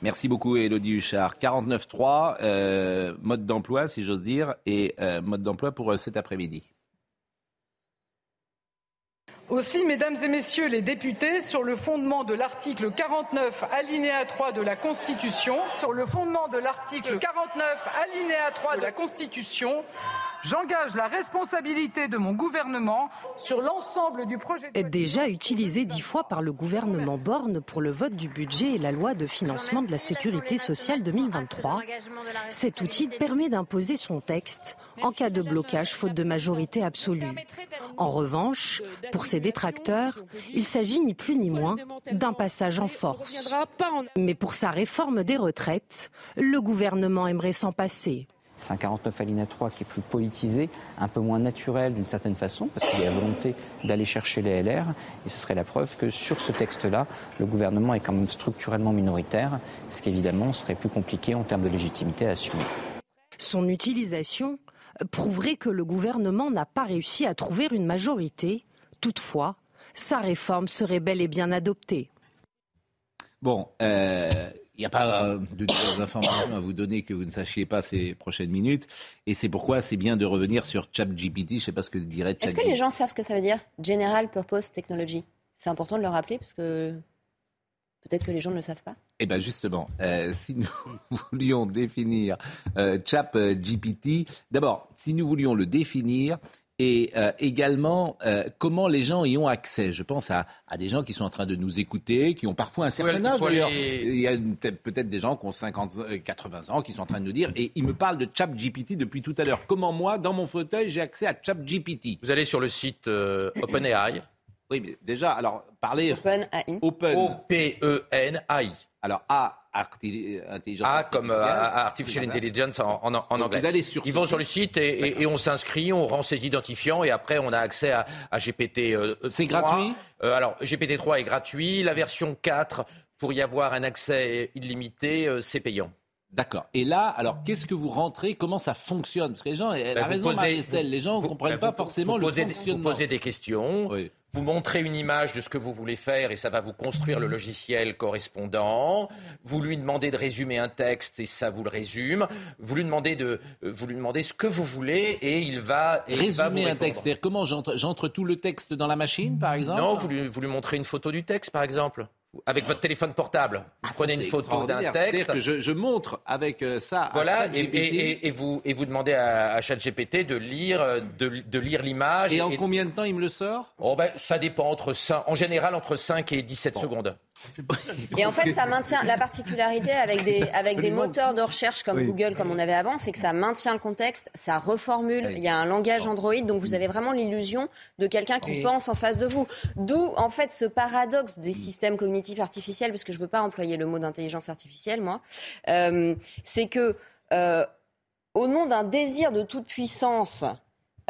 Merci beaucoup, Elodie Huchard. 49.3, euh, mode d'emploi, si j'ose dire, et euh, mode d'emploi pour euh, cet après-midi. Aussi, mesdames et messieurs les députés, sur le fondement de l'article 49, alinéa 3 de la Constitution, sur le fondement de l'article 49, alinéa 3 de la Constitution, J'engage la responsabilité de mon gouvernement sur l'ensemble du projet de déjà utilisé dix fois par le gouvernement Borne pour le vote du budget et la loi de financement de la sécurité sociale 2023. Cet outil permet d'imposer son texte en cas de blocage faute de majorité absolue. En revanche, pour ses détracteurs, il s'agit ni plus ni moins d'un passage en force. Mais pour sa réforme des retraites, le gouvernement aimerait s'en passer. C'est un 49 alinéa 3 qui est plus politisé, un peu moins naturel d'une certaine façon, parce qu'il y a volonté d'aller chercher les LR. Et ce serait la preuve que sur ce texte-là, le gouvernement est quand même structurellement minoritaire, ce qui évidemment serait plus compliqué en termes de légitimité à assumer. Son utilisation prouverait que le gouvernement n'a pas réussi à trouver une majorité. Toutefois, sa réforme serait bel et bien adoptée. Bon, euh, il n'y a pas euh, de nouvelles informations à vous donner que vous ne sachiez pas ces prochaines minutes. Et c'est pourquoi c'est bien de revenir sur ChatGPT. Je ne sais pas ce que dirait ChatGPT. Est-ce que les gens savent ce que ça veut dire? General Purpose Technology C'est important de le rappeler parce que peut-être que les gens ne le savent pas. Eh bien justement, euh, si nous [laughs] voulions définir euh, ChatGPT, d'abord, si nous voulions le définir, et euh, également euh, comment les gens y ont accès. Je pense à, à, des gens qui sont en train de nous écouter, qui ont parfois un certain âge d'ailleurs. Il y a peut-être des gens qui ont 50, 80 ans qui sont en train de nous dire, et ils me parlent de ChatGPT depuis tout à l'heure. Comment moi, dans mon fauteuil, j'ai accès à ChatGPT? Vous allez sur le site euh, OpenAI. Oui, mais déjà, alors parlez. OpenAI. Open. O-P-E-N-A-I. Alors A, intelligence A comme euh, artificial intelligence en, en, en anglais. Vous allez sur Ils vont sur le site et, et, et on s'inscrit, on rend ses identifiants et après on a accès à, à GPT. Euh, C'est gratuit? Euh, Alors GPT 3 est gratuit, la version 4 pour y avoir un accès illimité, euh, c'est payant. D'accord. Et là, alors, qu'est-ce que vous rentrez? Comment ça fonctionne? Parce que les gens, elle a vous raison, posez- Marie-Estelle, les gens ne comprennent ben, pas vous- forcément vous le fonctionnement. Vous posez des questions, vous montrez une image de ce que vous voulez faire et ça va vous construire le logiciel correspondant. Vous lui demandez de résumer un texte et ça vous le résume. Vous lui demandez, de, euh, vous lui demandez ce que vous voulez et il va, et il va vous Résumer un texte, c'est-à-dire comment j'entre, j'entre tout le texte dans la machine, par exemple? Non, vous lui, vous lui montrez une photo du texte, par exemple. Avec votre téléphone portable. Vous prenez une photo d'un texte. Que je, je montre avec euh, ça. Voilà, et, vous, et vous demandez à, à ChatGPT de lire, euh, de, de lire l'image. Et en combien de temps il me le sort? Oh ben, Ça dépend, entre 5, en général entre 5 et 17 secondes. Et en fait, ça maintient la particularité avec des, avec des Absolument. moteurs de recherche comme Oui. Google, comme on avait avant, c'est que ça maintient le contexte, ça reformule. Il y a un langage Android, donc vous avez vraiment l'illusion de quelqu'un qui Et- pense en face de vous. D'où, en fait, ce paradoxe des systèmes cognitifs artificiels, parce que je ne veux pas employer le mot d'intelligence artificielle, moi. Euh, c'est que, euh, au nom d'un désir de toute puissance,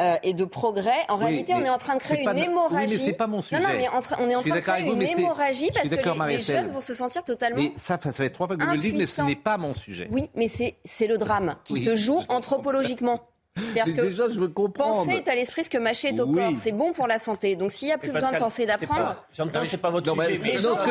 euh, et de progrès. En Oui, réalité, on mais est en train de créer une no- oui, mais hémorragie. c'est pas mon Non, sujet. non, mais en tra- on est en train de créer vous, une mais hémorragie parce que les, jeunes vont se sentir totalement Mais ça, ça fait trois fois que vous me le dites, mais ce n'est pas mon sujet. oui, mais c'est c'est le drame qui Oui, se joue anthropologiquement. C'est-à-dire Mais que déjà, je veux comprendre. penser est à l'esprit ce que mâcher est au Oui. corps. C'est bon pour la santé. Donc s'il n'y a plus besoin de penser et d'apprendre, J'entends, c'est pas votre Non, mais sujet. c'est- mais- non, ce que-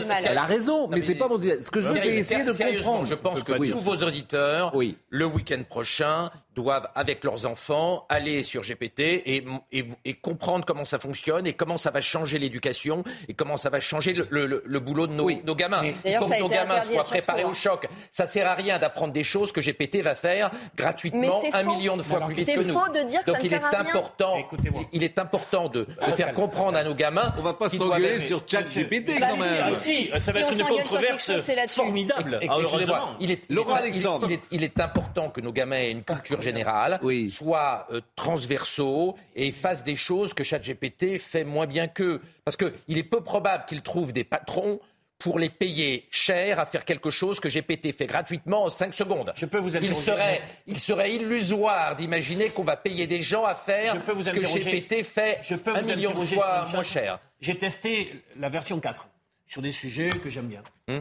mais mais elle a raison, mais c'est pas mon sujet. Ce que je veux, c'est essayer de sérieusement, comprendre. Je pense que Oui. tous vos auditeurs, Oui. le week-end prochain, doivent, avec leurs enfants, aller sur GPT et, et, et comprendre comment ça fonctionne et comment ça va changer l'éducation et comment ça va changer le, le- le boulot de nos, nos gamins. Il D'ailleurs, faut que nos gamins soient préparés Po, au hein. choc. Ça sert à rien d'apprendre des choses que GPT va faire Mais gratuitement un faux. million de fois plus vite c'est que nous. faux de dire que Donc ça ne il sert est à rien. important, il, il est important de, de faire comprendre à nos gamins. On va pas s'engueuler sur ChatGPT Bah, quand même. si, si, ça va si être on une s'engueule sur quelque controverse c'est formidable. Ah, heureusement. il est, il est- Laurent il est- Alexandre. il est- il est important que nos gamins aient une culture générale, soient euh, transversaux et fassent des choses que ChatGPT fait moins bien qu'eux. Parce qu'il est peu probable qu'ils trouvent des patrons pour les payer cher à faire quelque chose que GPT fait gratuitement en 5 secondes. Je peux vous il serait, il serait illusoire d'imaginer qu'on va payer des gens à faire Je peux vous ce que. GPT fait Je peux un vous million de fois moins cher. J'ai testé la version 4 sur des sujets que j'aime bien. Hmm.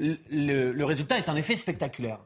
Le, le- le résultat est en effet spectaculaire.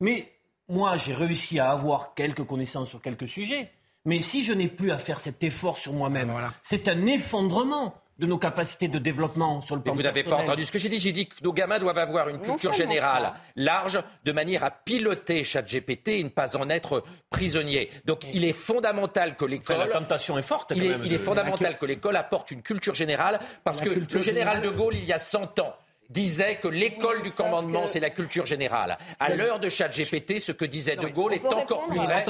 Mais moi, j'ai réussi à avoir quelques connaissances sur quelques sujets. Mais si je n'ai plus à faire cet effort sur moi-même, c'est un effondrement de nos capacités de développement sur le Mais plan vous n'avez pas entendu ce que j'ai dit. J'ai dit que nos gamins doivent avoir une culture générale ça. large, de manière à piloter ChatGPT et ne pas en être prisonnier. Donc, il est fondamental que l'école. La tentation est forte. Il quand est, même, il est de- fondamental que l'école apporte une culture générale, parce La que le général de. Gaulle, il y a 100 ans, disait que l'école du commandement, c'est la culture générale. À l'heure de ChatGPT, ce que disait de Gaulle est encore plus vrai.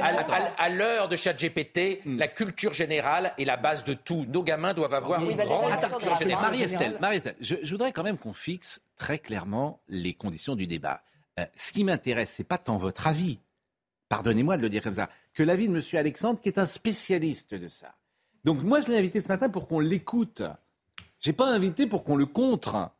À, à- l'heure de ChatGPT, Hmm. la culture générale est la base de tout. Nos gamins doivent avoir Oui, une bah grande culture générale. Marie-Estelle, Marie-Estelle, je, je voudrais quand même qu'on fixe très clairement les conditions du débat. Euh, ce qui m'intéresse, c'est pas tant votre avis, pardonnez-moi de le dire comme ça, que l'avis de M. Alexandre, qui est un spécialiste de ça. Donc moi, je l'ai invité ce matin pour qu'on l'écoute. J'ai pas invité pour qu'on le contre.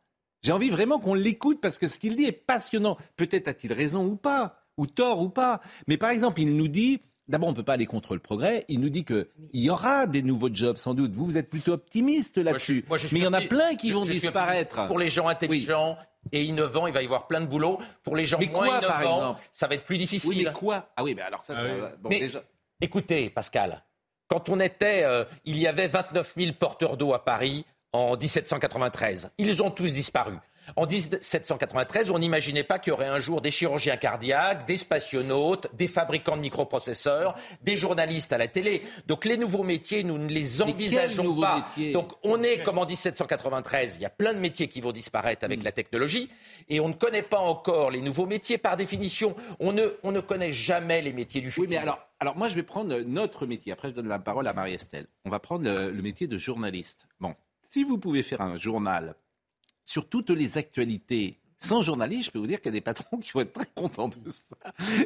J'ai envie vraiment qu'on l'écoute parce que ce qu'il dit est passionnant. Peut-être a-t-il raison ou pas, ou tort ou pas. Mais par exemple, il nous dit, d'abord, on ne peut pas aller contre le progrès. Il nous dit qu'il y aura des nouveaux jobs, sans doute. Vous, vous êtes plutôt optimiste là-dessus. Moi, je suis Mais il y en a plein qui je- vont je disparaître. Pour les gens intelligents et innovants, il va y avoir plein de boulot. Pour les gens Mais moins quoi, par innovants, exemple? ça va être plus difficile. Oui, mais quoi? Ah oui, mais alors ça, ça va- bon, Mais déjà. écoutez, Pascal, quand on était, euh, il y avait 29 000 porteurs d'eau à Paris en 1793. Ils ont tous disparu. En 1793, on n'imaginait pas qu'il y aurait un jour des chirurgiens cardiaques, des spationautes, des fabricants de microprocesseurs, des journalistes à la télé. Donc les nouveaux métiers, nous ne les envisageons pas. Donc on est comme en 1793, il y a plein de métiers qui vont disparaître avec mm. la technologie et on ne connaît pas encore les nouveaux métiers par définition. On ne, on ne connaît jamais les métiers du futur. Oui, mais alors, alors moi je vais prendre notre métier. Après je donne la parole à Marie-Estelle. On va prendre le métier de journaliste. Bon, si vous pouvez faire un journal sur toutes les actualités sans journaliste, je peux vous dire qu'il y a des patrons [laughs] qui vont être très contents de ça.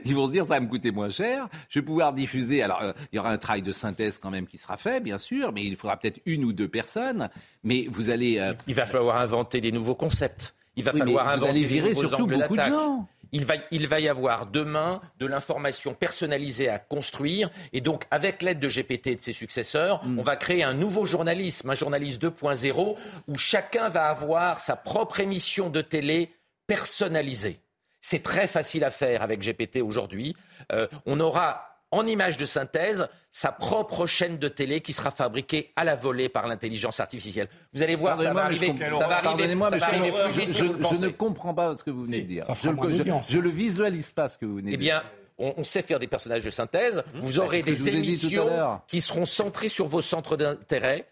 Ils vont se dire ça va me coûter moins cher. Je vais pouvoir diffuser. Alors, euh, il y aura un travail de synthèse quand même qui sera fait, bien sûr, mais il faudra peut-être une ou deux personnes. Mais vous allez. Euh, il va falloir inventer des nouveaux concepts. Il va falloir inventer vous allez virer surtout beaucoup de gens il va, il va y avoir demain de l'information personnalisée à construire. Et donc, avec l'aide de GPT et de ses successeurs, mm. on va créer un nouveau journalisme, un journalisme 2.0, où chacun va avoir sa propre émission de télé personnalisée. C'est très facile à faire avec GPT aujourd'hui. Euh, on aura en image de synthèse sa propre chaîne de télé qui sera fabriquée à la volée par l'intelligence artificielle. Vous allez voir, ça va arriver. Ça va arriver, moi je, je, ne comprends pas ce que vous venez de dire. Je, ne le visualise pas ce que vous venez de eh dire. Eh bien, on, sait faire des personnages de synthèse. Vous aurez des émissions qui seront centrées sur vos centres d'intérêt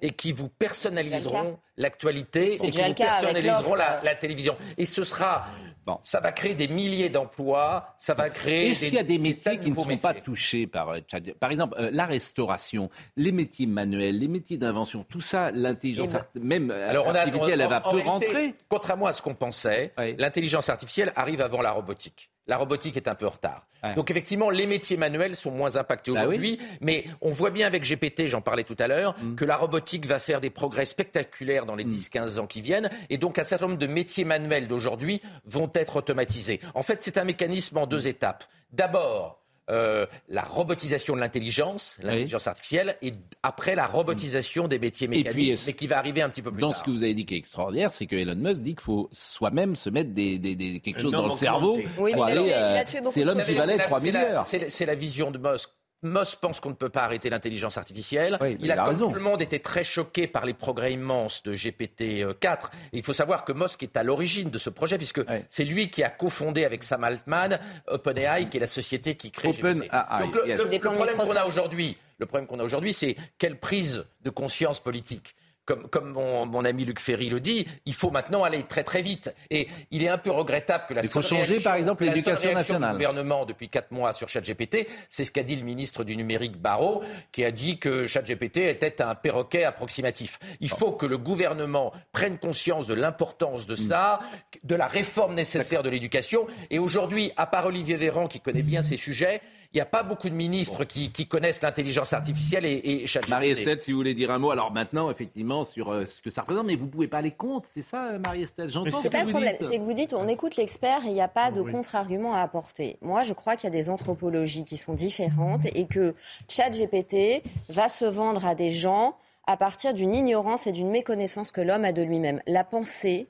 et qui vous personnaliseront l'actualité et qui vous personnaliseront la, la, télévision. Et ce sera Bon. Ça va créer des milliers d'emplois, ça va créer. Est-ce qu'il y a des métiers qui ne sont pas touchés par euh, Par exemple, euh, la restauration, les métiers manuels, les métiers d'invention, tout ça, l'intelligence artificielle, même euh, Alors artificielle, elle va peu rentrer. Contrairement à ce qu'on pensait, l'intelligence artificielle arrive avant la robotique. La robotique est un peu en retard. Donc effectivement, les métiers manuels sont moins impactés bah aujourd'hui, mais on voit bien avec GPT, j'en parlais tout à l'heure, mm. que la robotique va faire des progrès spectaculaires dans les 10-15 mm. ans qui viennent, et donc un certain nombre de métiers manuels d'aujourd'hui vont être automatisés. En fait, c'est un mécanisme en deux étapes. D'abord, euh, la robotisation de l'intelligence, l'intelligence artificielle, et après la robotisation des métiers mécaniques, mais qui va arriver un petit peu plus dans tard. Dans ce que vous avez dit qui est extraordinaire, c'est que Elon Musk dit qu'il faut soi-même se mettre des, des, quelque chose dans le cerveau. Oui, euh, c'est l'homme qui valait 3 milliards. C'est la vision de Musk. Moss pense qu'on ne peut pas arrêter l'intelligence artificielle. il, a, comme tout le monde, été très choqué par les progrès immenses de GPT-4. Il faut savoir que Musk est à l'origine de ce projet, puisque c'est lui qui a cofondé avec Sam Altman OpenAI, qui est la société qui crée GPT. Donc le problème qu'on a aujourd'hui, le problème qu'on a aujourd'hui, c'est quelle prise de conscience politique? Comme, mon, ami Luc Ferry le dit, il faut maintenant aller très très vite. Et il est un peu regrettable que la il faut changer par exemple l'éducation nationale. du gouvernement depuis quatre mois sur ChatGPT, c'est ce qu'a dit le ministre du numérique Barrot, qui a dit que ChatGPT était un perroquet approximatif. Il faut que le gouvernement prenne conscience de l'importance de ça, de la réforme nécessaire de l'éducation. Et aujourd'hui, à part Olivier Véran qui connaît bien [laughs] ces sujets, il n'y a pas beaucoup de ministres qui, connaissent l'intelligence artificielle et, et Marie-Estelle, si vous voulez dire un mot, alors maintenant, effectivement, sur euh, ce que ça représente, mais vous ne pouvez pas aller contre, c'est ça, euh, Marie-Estelle? J'entends C'est pas le problème, c'est que vous dites, on écoute l'expert et il n'y a pas de contre-argument à apporter. Moi, je crois qu'il y a des anthropologies qui sont différentes et que ChatGPT va se vendre à des gens à partir d'une ignorance et d'une méconnaissance que l'homme a de lui-même. La pensée,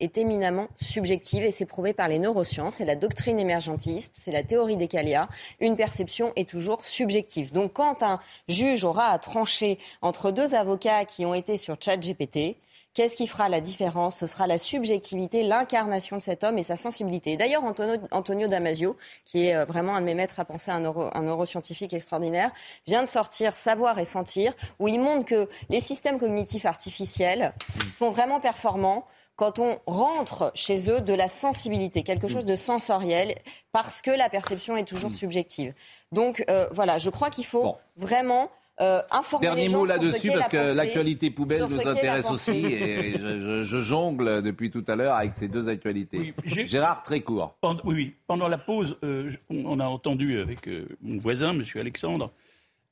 est éminemment subjective et c'est prouvé par les neurosciences, c'est la doctrine émergentiste, c'est la théorie des Calia. Une perception est toujours subjective. Donc quand un juge aura à trancher entre deux avocats qui ont été sur ChatGPT, Qu'est-ce qui fera la différence? Ce sera la subjectivité, l'incarnation de cet homme et sa sensibilité. D'ailleurs, Antonio, Damasio, qui est euh, vraiment un de mes maîtres à penser, un, un neuroscientifique extraordinaire, vient de sortir Savoir et sentir, où il montre que les systèmes cognitifs artificiels sont vraiment performants quand on rentre chez eux de la sensibilité, quelque chose de sensoriel, parce que la perception est toujours subjective. Donc euh, voilà, je crois qu'il faut vraiment euh, informer Dernier les gens mot là-dessus, parce que l'actualité poubelle nous intéresse aussi. Et je, jongle depuis tout à l'heure avec ces deux actualités. Gérard, très court. oui, pendant la pause, euh, on a entendu avec mon voisin, M. Alexandre,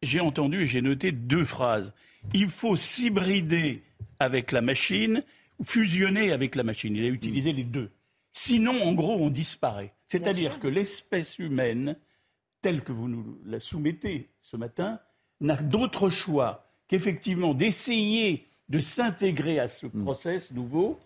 j'ai entendu et j'ai noté deux phrases. Il faut s'hybrider avec la machine fusionner avec la machine. Il a utilisé les deux. Sinon, en gros, on disparaît. C'est-à-dire que l'espèce humaine, telle que vous nous la soumettez ce matin, n'a d'autre choix qu'effectivement d'essayer de s'intégrer à ce process nouveau,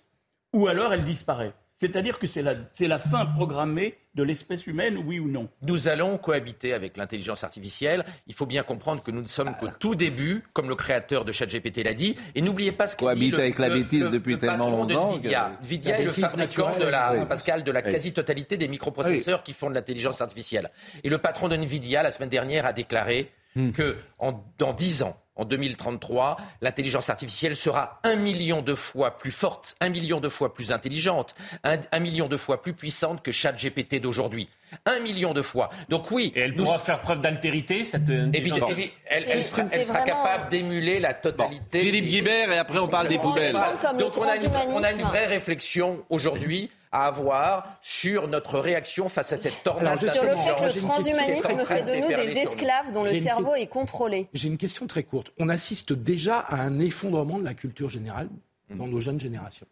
ou alors elle disparaît. C'est-à-dire que c'est la, c'est la fin programmée de l'espèce humaine, oui ou non Nous allons cohabiter avec l'intelligence artificielle. Il faut bien comprendre que nous ne sommes qu'au tout début, comme le créateur de ChatGPT l'a dit. Et n'oubliez pas ce qu'il dit Cohabite le- avec la bêtise le- depuis le tellement patron de longtemps Nvidia. que- Nvidia La est le fabricant de la, oui. Pascal, de la Oui. quasi-totalité des microprocesseurs qui font de l'intelligence artificielle. Et le patron de Nvidia, la semaine dernière, a déclaré Hmm. que en, dans 10 ans, en 2033, l'intelligence artificielle sera un million de fois plus forte, un million de fois plus intelligente, un, un million de fois plus puissante que ChatGPT d'aujourd'hui. Un million de fois. Donc oui, Et elle nous- pourra faire preuve d'altérité, cette euh, Évidemment, intelligence évi- elle, sera, c'est elle sera vraiment- capable d'émuler la totalité. Philippe Guibert, et après on parle des poubelles. Donc on a, une, on a une transhumanisme. vraie réflexion aujourd'hui à avoir sur notre réaction face à cette tornade Sur le fait que le transhumanisme fait de nous des esclaves dont le cerveau est contrôlé. J'ai une question très courte. On assiste déjà à un effondrement de la culture générale dans nos jeunes générations.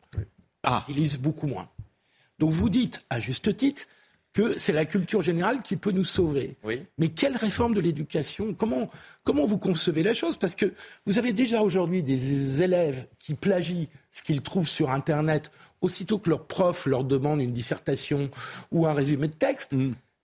Ah. Ils lisent beaucoup moins. Donc vous dites, à juste titre, que c'est la culture générale qui peut nous sauver. Oui. Mais quelle réforme de l'éducation? Comment, comment vous concevez la chose? Parce que vous avez déjà aujourd'hui des élèves qui plagient ce qu'ils trouvent sur Internet aussitôt que leur prof leur demande une dissertation ou un résumé de texte.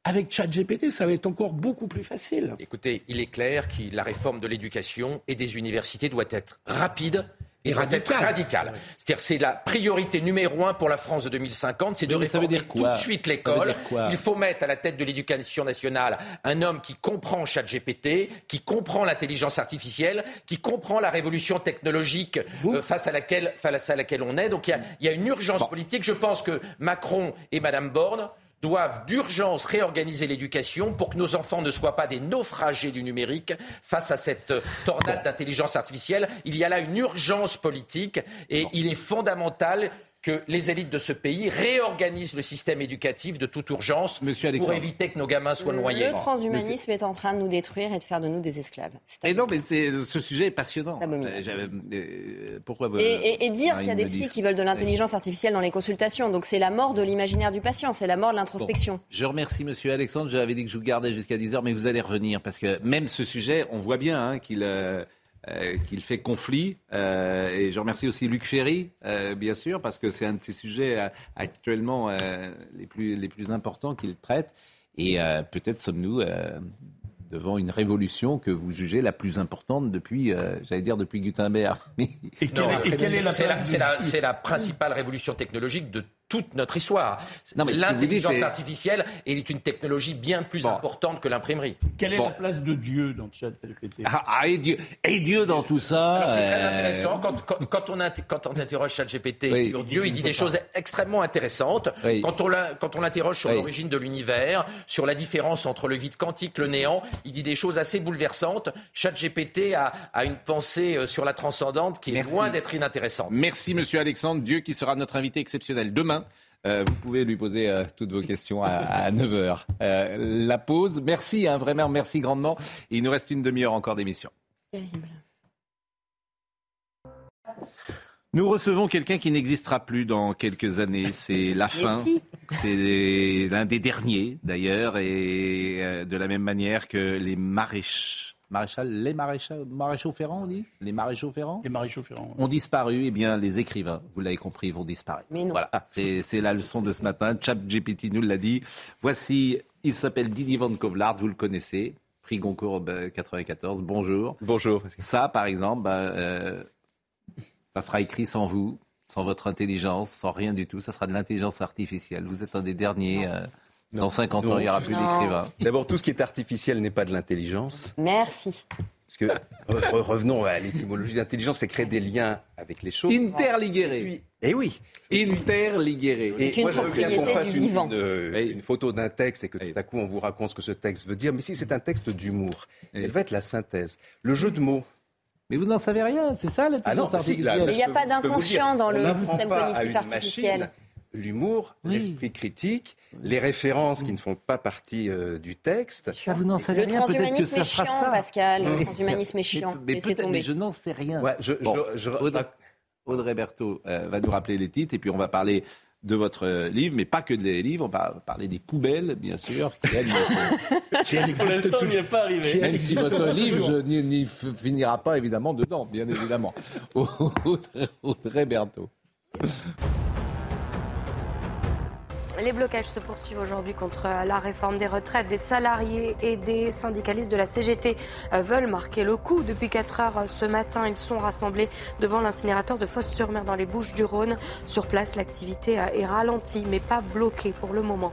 Avec ChatGPT, ça va être encore beaucoup plus facile. Écoutez, il est clair que la réforme de l'éducation et des universités doit être rapide et, radicale. C'est-à-dire c'est la priorité numéro un pour la France de 2050, c'est de Mais réformer tout de suite l'école. Il faut mettre à la tête de l'éducation nationale un homme qui comprend ChatGPT, qui comprend l'intelligence artificielle, qui comprend la révolution technologique euh, face, à laquelle, face à laquelle on est. Donc il y a, il y a une urgence politique. Je pense que Macron et Madame Borne doivent d'urgence réorganiser l'éducation pour que nos enfants ne soient pas des naufragés du numérique face à cette tornade d'intelligence artificielle. Il y a là une urgence politique et il est fondamental que les élites de ce pays réorganisent le système éducatif de toute urgence pour Alexandre. éviter que nos gamins soient noyés. Le transhumanisme est en train de nous détruire et de faire de nous des esclaves. Et non, mais ce sujet est passionnant. abominable. Euh, euh, pourquoi vous- Et, et- et dire qu'il y a des psys qui veulent de l'intelligence artificielle dans les consultations, donc c'est la mort de l'imaginaire du patient, c'est la mort de l'introspection. Bon, je remercie Monsieur Alexandre. J'avais dit que je vous gardais jusqu'à 10h, mais vous allez revenir parce que même ce sujet, on voit bien hein, qu'il euh, euh, qu'il fait conflit. Euh, et je remercie aussi Luc Ferry, euh, bien sûr, parce que c'est un de ces sujets euh, actuellement euh, les, plus, les plus importants qu'il traite. Et euh, peut-être sommes-nous euh, devant une révolution que vous jugez la plus importante depuis, euh, j'allais dire, depuis Gutenberg. [laughs] Non, c'est la, c'est la- c'est la principale révolution technologique de toute notre histoire. L'intelligence est- artificielle est une technologie bien plus importante que l'imprimerie. Quelle est Bon. la place de Dieu dans ChatGPT? Ah, ah, et, Dieu, et Dieu dans tout ça. C'est très euh, intéressant. Quand, quand, quand on, inter- quand on interroge ChatGPT Oui. sur Dieu, il dit des choses extrêmement intéressantes. Oui. Quand on l'interroge sur Oui. l'origine de l'univers, sur la différence entre le vide quantique, le néant, il dit des choses assez bouleversantes. ChatGPT a, a une pensée euh, sur la transcendante qui est Merci. loin d'être inintéressante. Merci, monsieur Alexandre. Dieu qui sera notre invité exceptionnel demain. Euh, vous pouvez lui poser euh, toutes vos questions à, à 9h. la pause. Merci, hein, vraiment, merci grandement. Il nous reste une demi-heure encore d'émission. Terrible. Nous recevons quelqu'un qui n'existera plus dans quelques années. C'est la fin. si. C'est l'un des derniers, d'ailleurs, et euh, de la même manière que les maréchaux. Maréchal, les maréchaux, maréchaux ferrants, on dit Les maréchaux ferrants Les maréchaux ferrants. ont disparu, eh bien les écrivains, vous l'avez compris, vont disparaître. Mais non. Voilà, c'est c'est la leçon de ce matin. Chap GPT nous l'a dit. Voici, il s'appelle Didier Van Kovlard, vous le connaissez, prix Goncourt euh, 94. Bonjour. Bonjour. Ça, par exemple, ben, euh, ça sera écrit sans vous, sans votre intelligence, sans rien du tout. Ça sera de l'intelligence artificielle. Vous êtes un des derniers. euh, dans 50 ans, il n'y aura plus d'écrivains. D'abord, tout ce qui est artificiel n'est pas de l'intelligence. Merci. Parce que, re- re- revenons à l'étymologie d'intelligence, c'est créer des liens avec les choses. Interligéré. Et oui. Interligéré. Et C'est une moi, je veux bien qu'on propriété fasse du une, vivant. une- une photo d'un texte et que tout à coup on vous raconte ce que ce texte veut dire. Mais si c'est un texte d'humour, elle va être la synthèse. Le jeu de mots. Mais vous n'en savez rien, c'est ça Ah non, l'intelligence si, là, artificielle Mais il n'y a pas d'inconscient dans le système cognitif artificiel. machine L'humour, Oui. l'esprit critique, les références qui ne font pas partie euh, du texte. Ça, vous n'en savez Le rien, peut-être que transhumanisme ça est sera chiant, ça. Pascal. Le transhumanisme est chiant. Mais, mais Laissez peut-être, tomber. mais je n'en sais rien. Ouais, je- Bon, je- je- Audrey, Audrey Berthaud euh, va nous rappeler les titres et puis on va parler de votre euh, livre, mais pas que des livres, on va parler des poubelles, bien sûr, qui [laughs] elles, Qui elle Pour l'instant, il n'y est pas arrivé. Même si votre livre n'y finira pas évidemment dedans, bien évidemment. [laughs] Audrey, Audrey Berthaud. Les blocages se poursuivent aujourd'hui contre la réforme des retraites. Des salariés et des syndicalistes de la CGT euh, veulent marquer le coup. Depuis 4 heures ce matin, ils sont rassemblés devant l'incinérateur de Fosse-sur-Mer dans les Bouches du Rhône. Sur place, l'activité euh, est ralentie mais pas bloquée pour le moment.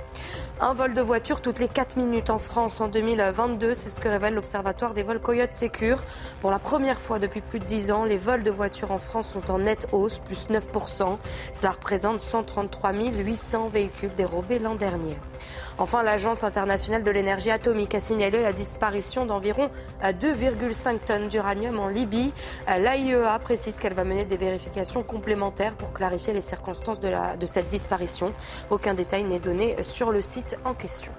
Un vol de voiture toutes les 4 minutes en France en 2022, c'est ce que révèle l'Observatoire des vols Coyote Sécure. Pour la première fois depuis plus de 10 ans, les vols de voitures en France sont en nette hausse, plus 9%. Cela représente 133 800 véhicules dérobés l'an dernier. Enfin, l'Agence internationale de l'énergie atomique a signalé la disparition d'environ 2,5 tonnes d'uranium en Libye. L'AIEA précise qu'elle va mener des vérifications complémentaires pour clarifier les circonstances de cette disparition. Aucun détail n'est donné sur le site en question.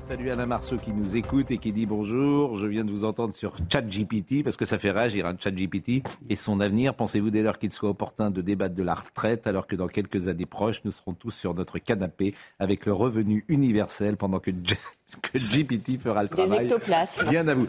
Salut Alain Marceau qui nous écoute et qui dit bonjour. Je viens de vous entendre sur ChatGPT parce que ça fait réagir un ChatGPT et son avenir. Pensez-vous dès lors qu'il soit opportun de débattre de la retraite alors que dans quelques années proches, nous serons tous sur notre canapé avec le revenu universel pendant que, [laughs] que GPT fera le travail? Des ectoplasmes. Bien à vous.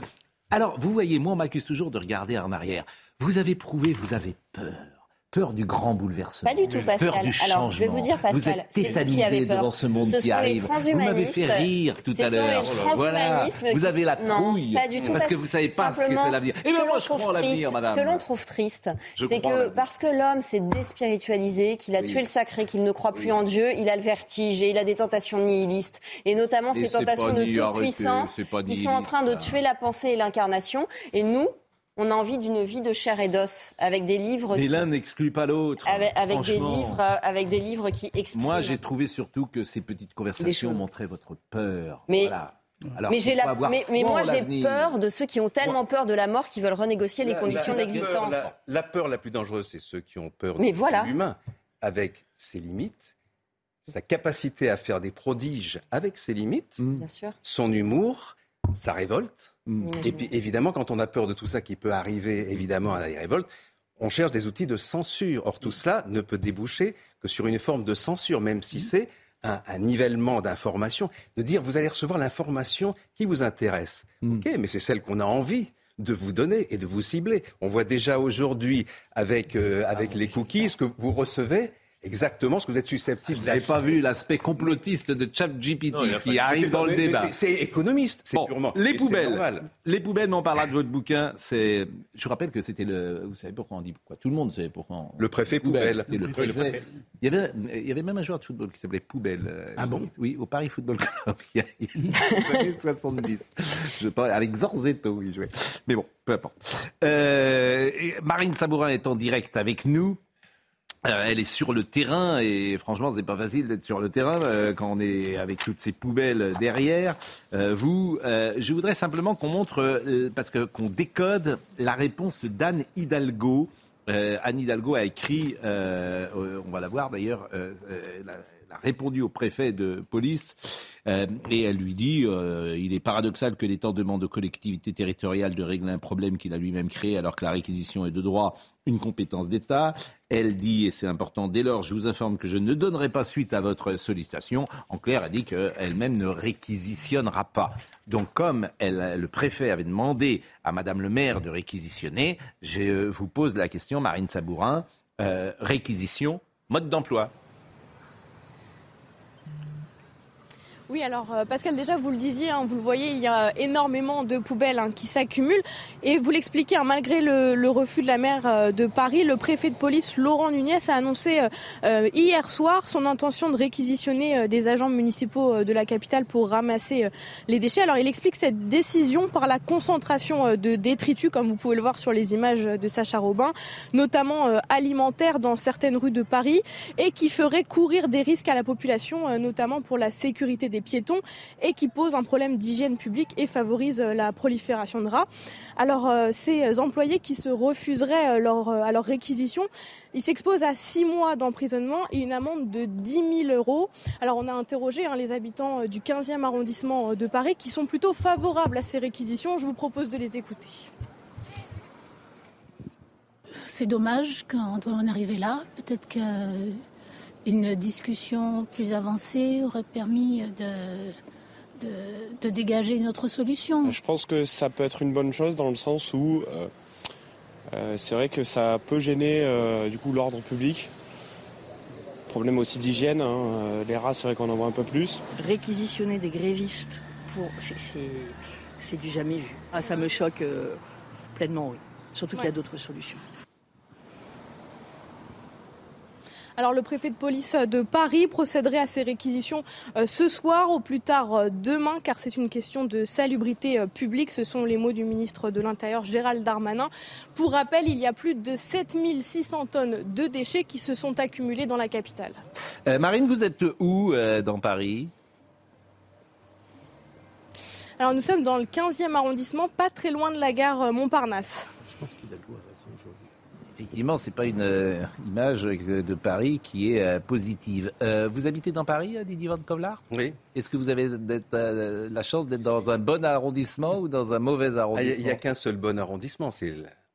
Alors, vous voyez, moi, on m'accuse toujours de regarder en arrière. Vous avez prouvé, vous avez peur peur du grand bouleversement. Pas du tout, Pascal. Peur du changement. Alors, je vais vous dire, Pascal, vous êtes tétanisé devant ce monde ce qui arrive. Vous m'avez fait rire tout à l'heure. Voilà. Vous avez la trouille. Non, pas du tout. Parce que vous savez pas ce que c'est l'avenir. Et bien moi, je crois en l'avenir, madame. Ce que l'on trouve triste, c'est que parce que l'homme s'est déspiritualisé, qu'il a Oui. tué le sacré, qu'il ne croit plus en Dieu, il a le vertige et il a des tentations nihilistes. Et notamment Et ces tentations de toute puissance qui sont en train de tuer la pensée et l'incarnation. Et nous, on a envie d'une vie de chair et d'os, avec des livres Mais qui- l'un n'exclut pas l'autre. avec, avec des livres, euh, avec des livres qui expriment. Moi, j'ai trouvé surtout que ces petites conversations montraient votre peur. Mais- Voilà. Alors, mais j'ai la- mais, mais moi j'ai peur de ceux qui ont tellement peur de la mort qu'ils veulent renégocier les conditions d'existence. La, la peur la plus dangereuse, c'est ceux qui ont peur Mais de voilà. l'humain, avec ses limites, sa capacité à faire des prodiges avec ses limites, son humour, sa révolte. Imaginez. Et puis évidemment, quand on a peur de tout ça qui peut arriver évidemment à la révolte, on cherche des outils de censure. Or, tout cela ne peut déboucher que sur une forme de censure, même si c'est un, un nivellement d'informations, de dire vous allez recevoir l'information qui vous intéresse. Ok, mais c'est celle qu'on a envie de vous donner et de vous cibler. On voit déjà aujourd'hui avec, euh, avec les cookies que vous recevez exactement ce que vous êtes susceptible Vous n'avez pas vu l'aspect complotiste de ChatGPT pas qui arrive dans le mais débat. c'est- économiste, c'est Bon, purement. les poubelles. Les poubelles, mais on parlera de votre bouquin. C'est, je vous rappelle que c'était le. Vous savez pourquoi on dit pourquoi Tout le monde sait pourquoi. on- Le préfet poubelle. C'était le Oui, préfet. le préfet. Il y avait, il y avait même un joueur de football qui s'appelait Poubelle. euh, Ah bon? Oui, au Paris Football Club. [laughs] Il y années [laughs] 70. Je parle avec Zorzetto, il jouait. Mais bon, peu importe. Euh, Marine Sabourin est en direct avec nous. Euh, elle est sur le terrain et franchement, c'est pas facile d'être sur le terrain euh, quand on est avec toutes ces poubelles derrière. Euh, vous, euh, je voudrais simplement qu'on montre, euh, parce que qu'on décode la réponse d'Anne Hidalgo. Anne Hidalgo a écrit, on va la voir d'ailleurs, elle a répondu au préfet de police euh, et elle lui dit euh, il est paradoxal que l'État demande aux collectivités territoriales de régler un problème qu'il a lui-même créé alors que la réquisition est de droit une compétence d'État. Elle dit, et c'est important, dès lors, je vous informe que je ne donnerai pas suite à votre sollicitation. En clair, elle dit qu'elle-même ne réquisitionnera pas. Donc, comme le préfet avait demandé à Madame le maire de réquisitionner, je vous pose la question, Marine Sabourin, euh, réquisition, mode d'emploi. Oui, alors euh, Pascal, déjà, vous le disiez, hein, vous le voyez, il y a énormément de poubelles hein, qui s'accumulent. Et vous l'expliquez, hein, malgré le, refus de la maire euh, de Paris, le préfet de police, Laurent Nunez, a annoncé euh, hier soir son intention de réquisitionner des agents municipaux de la capitale pour ramasser les déchets. Alors, il explique cette décision par la concentration de détritus, comme vous pouvez le voir sur les images de Sacha Robin, notamment alimentaires dans certaines rues de Paris, et qui ferait courir des risques à la population, notamment pour la sécurité des piétons, et qui pose un problème d'hygiène publique et favorise euh, la prolifération de rats. Alors, euh, ces employés qui se refuseraient euh, leur, à leur réquisition, ils s'exposent à six mois d'emprisonnement et une amende de 10 000 euros. Alors, on a interrogé hein, les habitants du 15e arrondissement de Paris qui sont plutôt favorables à ces réquisitions. Je vous propose de les écouter. C'est dommage quand on est arrivé là. Peut-être qu'une discussion plus avancée aurait permis de, de, de dégager une autre solution. Je pense que ça peut être une bonne chose dans le sens où euh, euh, c'est vrai que ça peut gêner euh, du coup l'ordre public. Problème aussi d'hygiène, hein, les rats, c'est vrai qu'on en voit un peu plus. Réquisitionner des grévistes, pour... c'est du jamais vu. Ah, ça me choque euh, pleinement, oui. Surtout qu'il y a d'autres solutions. Alors le préfet de police de Paris procéderait à ces réquisitions euh, ce soir ou plus tard euh, demain car c'est une question de salubrité euh, publique. Ce sont les mots du ministre de l'Intérieur Gérald Darmanin. Pour rappel, il y a plus de 7600 tonnes de déchets qui se sont accumulés dans la capitale. Marine, vous êtes où dans Paris? Alors nous sommes dans le 15e arrondissement, pas très loin de la gare Montparnasse. Je pense qu'il a effectivement, ce n'est pas une euh, image de Paris qui est euh, positive. Euh, vous habitez dans Paris, Didier Van Kovlar Oui. Est-ce que vous avez la chance d'être dans un bon arrondissement ou dans un mauvais ah, arrondissement Il n'y a, qu'un seul bon arrondissement.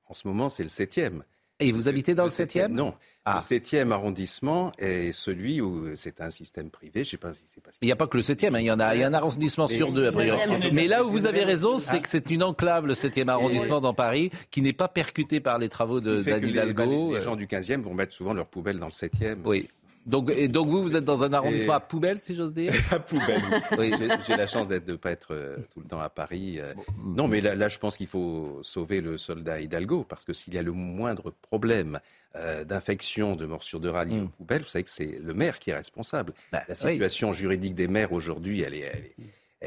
En ce moment, c'est le 7e. Et vous habitez dans le 7e Non. Le 7e ah. arrondissement est celui où c'est un système privé. Je sais pas si c'est Il n'y a pas que le 7e, hein. il, y en a, il y a un arrondissement sur deux, a priori. Mais là où vous avez raison, c'est que c'est une enclave, le 7e arrondissement dans Paris, qui n'est pas percuté par les travaux d'Anne Hidalgo. Les, les gens du 15e vont mettre souvent leurs poubelles dans le 7e. Oui. Donc, et donc vous, vous êtes dans un arrondissement à poubelle, si j'ose dire [laughs] À poubelle. oui, j'ai la chance de pas être euh, tout le temps à Paris. Euh. non, mais là, là je pense qu'il faut sauver le soldat Hidalgo parce que s'il y a le moindre problème euh, d'infection, de morsure de rallye mm. aux poubelles, vous savez que c'est le maire qui est responsable. Bah, la situation juridique des maires aujourd'hui, elle est, elle est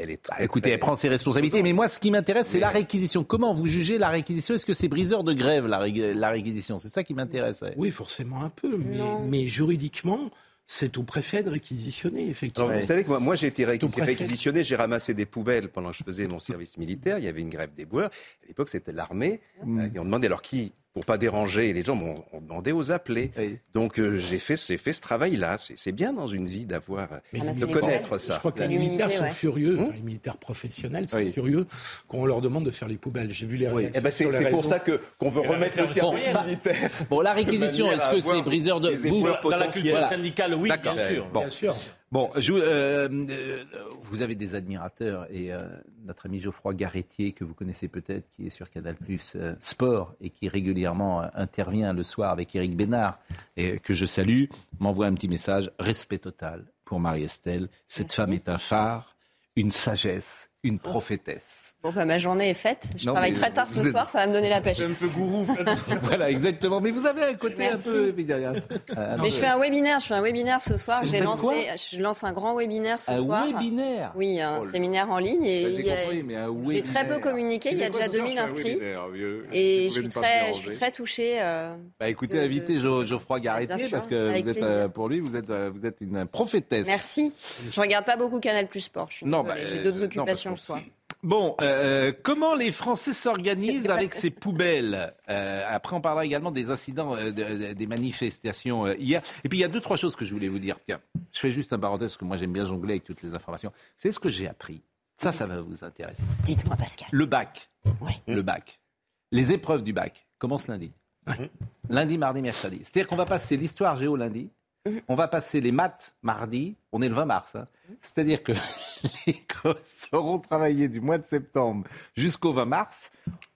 elle est très, Écoutez, elle prend ses responsabilités. Mais moi, ce qui m'intéresse, c'est la réquisition. Comment vous jugez la réquisition? Est-ce que c'est briseur de grève, la, réquisition? C'est ça qui m'intéresse. Oui, forcément un peu. Mais, juridiquement, c'est au préfet de réquisitionner, effectivement. vous savez que moi, j'ai été réquisitionné, j'ai ramassé des poubelles pendant que je faisais mon service militaire. Il y avait une grève des boueurs. À l'époque, c'était l'armée. Mmh. Euh, et on demandait alors qui pour pas déranger les gens, m'ont demandé aux appelés. Donc euh, j'ai fait, fait ce travail-là. C'est bien dans une vie d'avoir de connaître ça. Je crois que les militaires sont furieux, hum les militaires professionnels sont furieux quand on leur demande de faire les poubelles. J'ai vu les réactions. Eh ben c'est pour ça que qu'on veut remettre le service militaire. Bon, la réquisition, est-ce que c'est briseur de vous dans la culture syndicale Oui, bien sûr. Bon, je, euh, euh, vous avez des admirateurs et euh, notre ami Geoffroy Garretier, que vous connaissez peut-être, qui est sur Canal Plus Sport et qui régulièrement intervient le soir avec Eric Bénard, et que je salue, m'envoie un petit message respect total pour Marie-Estelle. Cette femme est un phare, une sagesse, une prophétesse. Bon, bah, ma journée est faite. Je travaille très tard ce soir, ça va me donner la pêche. un peu gourou. [laughs] voilà, exactement. Mais vous avez un côté un peu. Euh, mais je fais un webinaire. Je fais un webinaire ce soir. J'ai lancé. Je lance un grand webinaire ce soir. Un webinaire. Oui, un oh séminaire en ligne. Et bah, j'ai très peu communiqué. Il y a déjà 2000 inscrits. Et je suis très, je suis très touchée. Euh, bah, écoutez, invitez Geoffroy Garretier parce que vous êtes, euh, pour lui, vous êtes, vous êtes une prophétesse. Merci. Je regarde pas beaucoup Canal Plus Sport. Non, j'ai d'autres occupations le soir. Bon, euh, comment les Français s'organisent avec ces poubelles euh, Après, on parlera également des incidents, euh, des manifestations hier. Et puis, il y a deux, trois choses que je voulais vous dire. Tiens, je fais juste un parenthèse, parce que moi, j'aime bien jongler avec toutes les informations. C'est ce que j'ai appris. Ça, ça va vous intéresser. Dites-moi, Pascal. Le bac. Oui. Le bac. Les épreuves du bac commencent lundi. Lundi, mardi, mercredi. C'est-à-dire qu'on va passer l'histoire géo lundi, on va passer les maths mardi, on est le 20 mars. Hein. C'est-à-dire que [laughs] les gosses seront travaillés du mois de septembre jusqu'au 20 mars.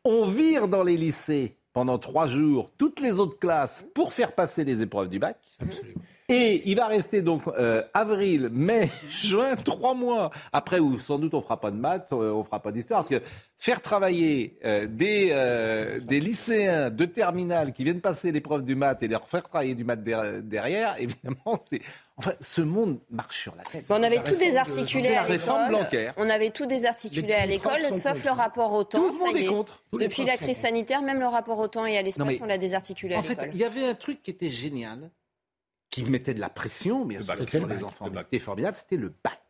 On vire dans les lycées pendant trois jours toutes les autres classes pour faire passer les épreuves du bac. Absolument. Et il va rester donc euh, avril, mai, [laughs] juin, trois mois après où sans doute on fera pas de maths, euh, on fera pas d'histoire, parce que faire travailler euh, des, des lycéens de terminale qui viennent passer l'épreuve du maths et leur faire travailler du maths derrière, [laughs] évidemment, c'est Enfin, ce monde marche sur la tête. on avait tout désarticulé à l'école. On avait tout désarticulé à l'école, sauf le rapport au temps. Tout le monde est, contre. Depuis la crise sanitaire, même le rapport au temps et à l'espace, on l'a désarticulé à l'école. En fait, il y avait un truc qui était génial qui mettait de la pression, bien sûr, sur les enfants. C'était formidable, c'était le bac.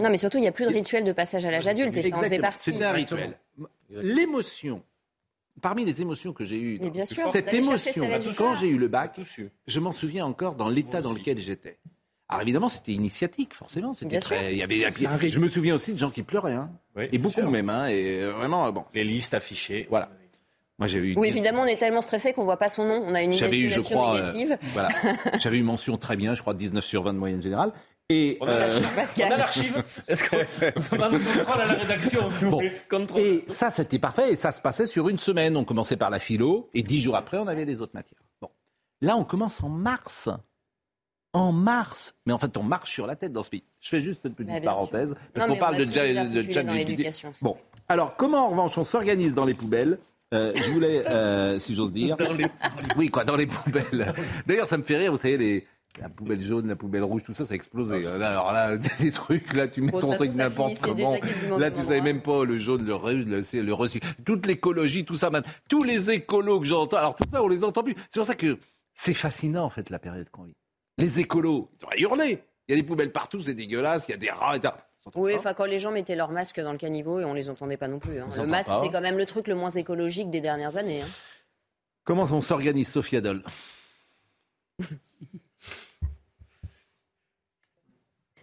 Non, mais surtout, il n'y a plus de rituel de passage à l'âge adulte, et ça en faisait partie. C'était un rituel. L'émotion, parmi les émotions que j'ai eues, cette émotion, quand j'ai eu le bac, je m'en souviens encore dans l'état dans lequel j'étais. Alors évidemment, c'était initiatique, forcément. C'était très. Il y avait. Je me souviens aussi de gens qui pleuraient, hein. et beaucoup même, hein, et vraiment bon. Les listes affichées. Voilà. Oui, évidemment, on est tellement stressé qu'on voit pas son nom. On a une imagination euh, négative. [laughs] voilà. J'avais eu mention très bien, je crois 19 sur 20 de moyenne générale. Et on a euh... l'archive. Est-ce qu'on [laughs] va nous contrôle à la rédaction bon. Et ça, c'était parfait. Et ça se passait sur une semaine. On commençait par la philo et dix jours après, on avait les autres matières. Bon, là, on commence en mars. en mars. Mais en fait, on marche sur la tête dans ce pays. Je fais juste cette petite Bah, parenthèse, sûr. parce qu'on parle de, de l'éducation, ça. Bon, alors comment en revanche on s'organise dans les poubelles Euh, je voulais, euh, si j'ose dire. Oui, quoi, dans les poubelles. D'ailleurs, ça me fait rire, vous savez, les, la poubelle jaune, la poubelle rouge, tout ça, ça a explosé. Là, alors là, [laughs] des trucs, là, tu mets Bon, ton truc n'importe comment. Là, tu savais même pas le jaune, le le, le. Toute l'écologie, tout ça, man. Tous les écolos que j'entends. Alors, tout ça, on les entend plus. C'est pour ça que c'est fascinant, en fait, la période qu'on vit. Les écolos, ils devraient hurler. Il y a des poubelles partout, c'est dégueulasse, il y a des rats et Oui, enfin quand les gens mettaient leur masque dans le caniveau et on les entendait pas non plus. hein. Le masque, c'est quand même le truc le moins écologique des dernières années. hein. Comment on s'organise, Sophia Dol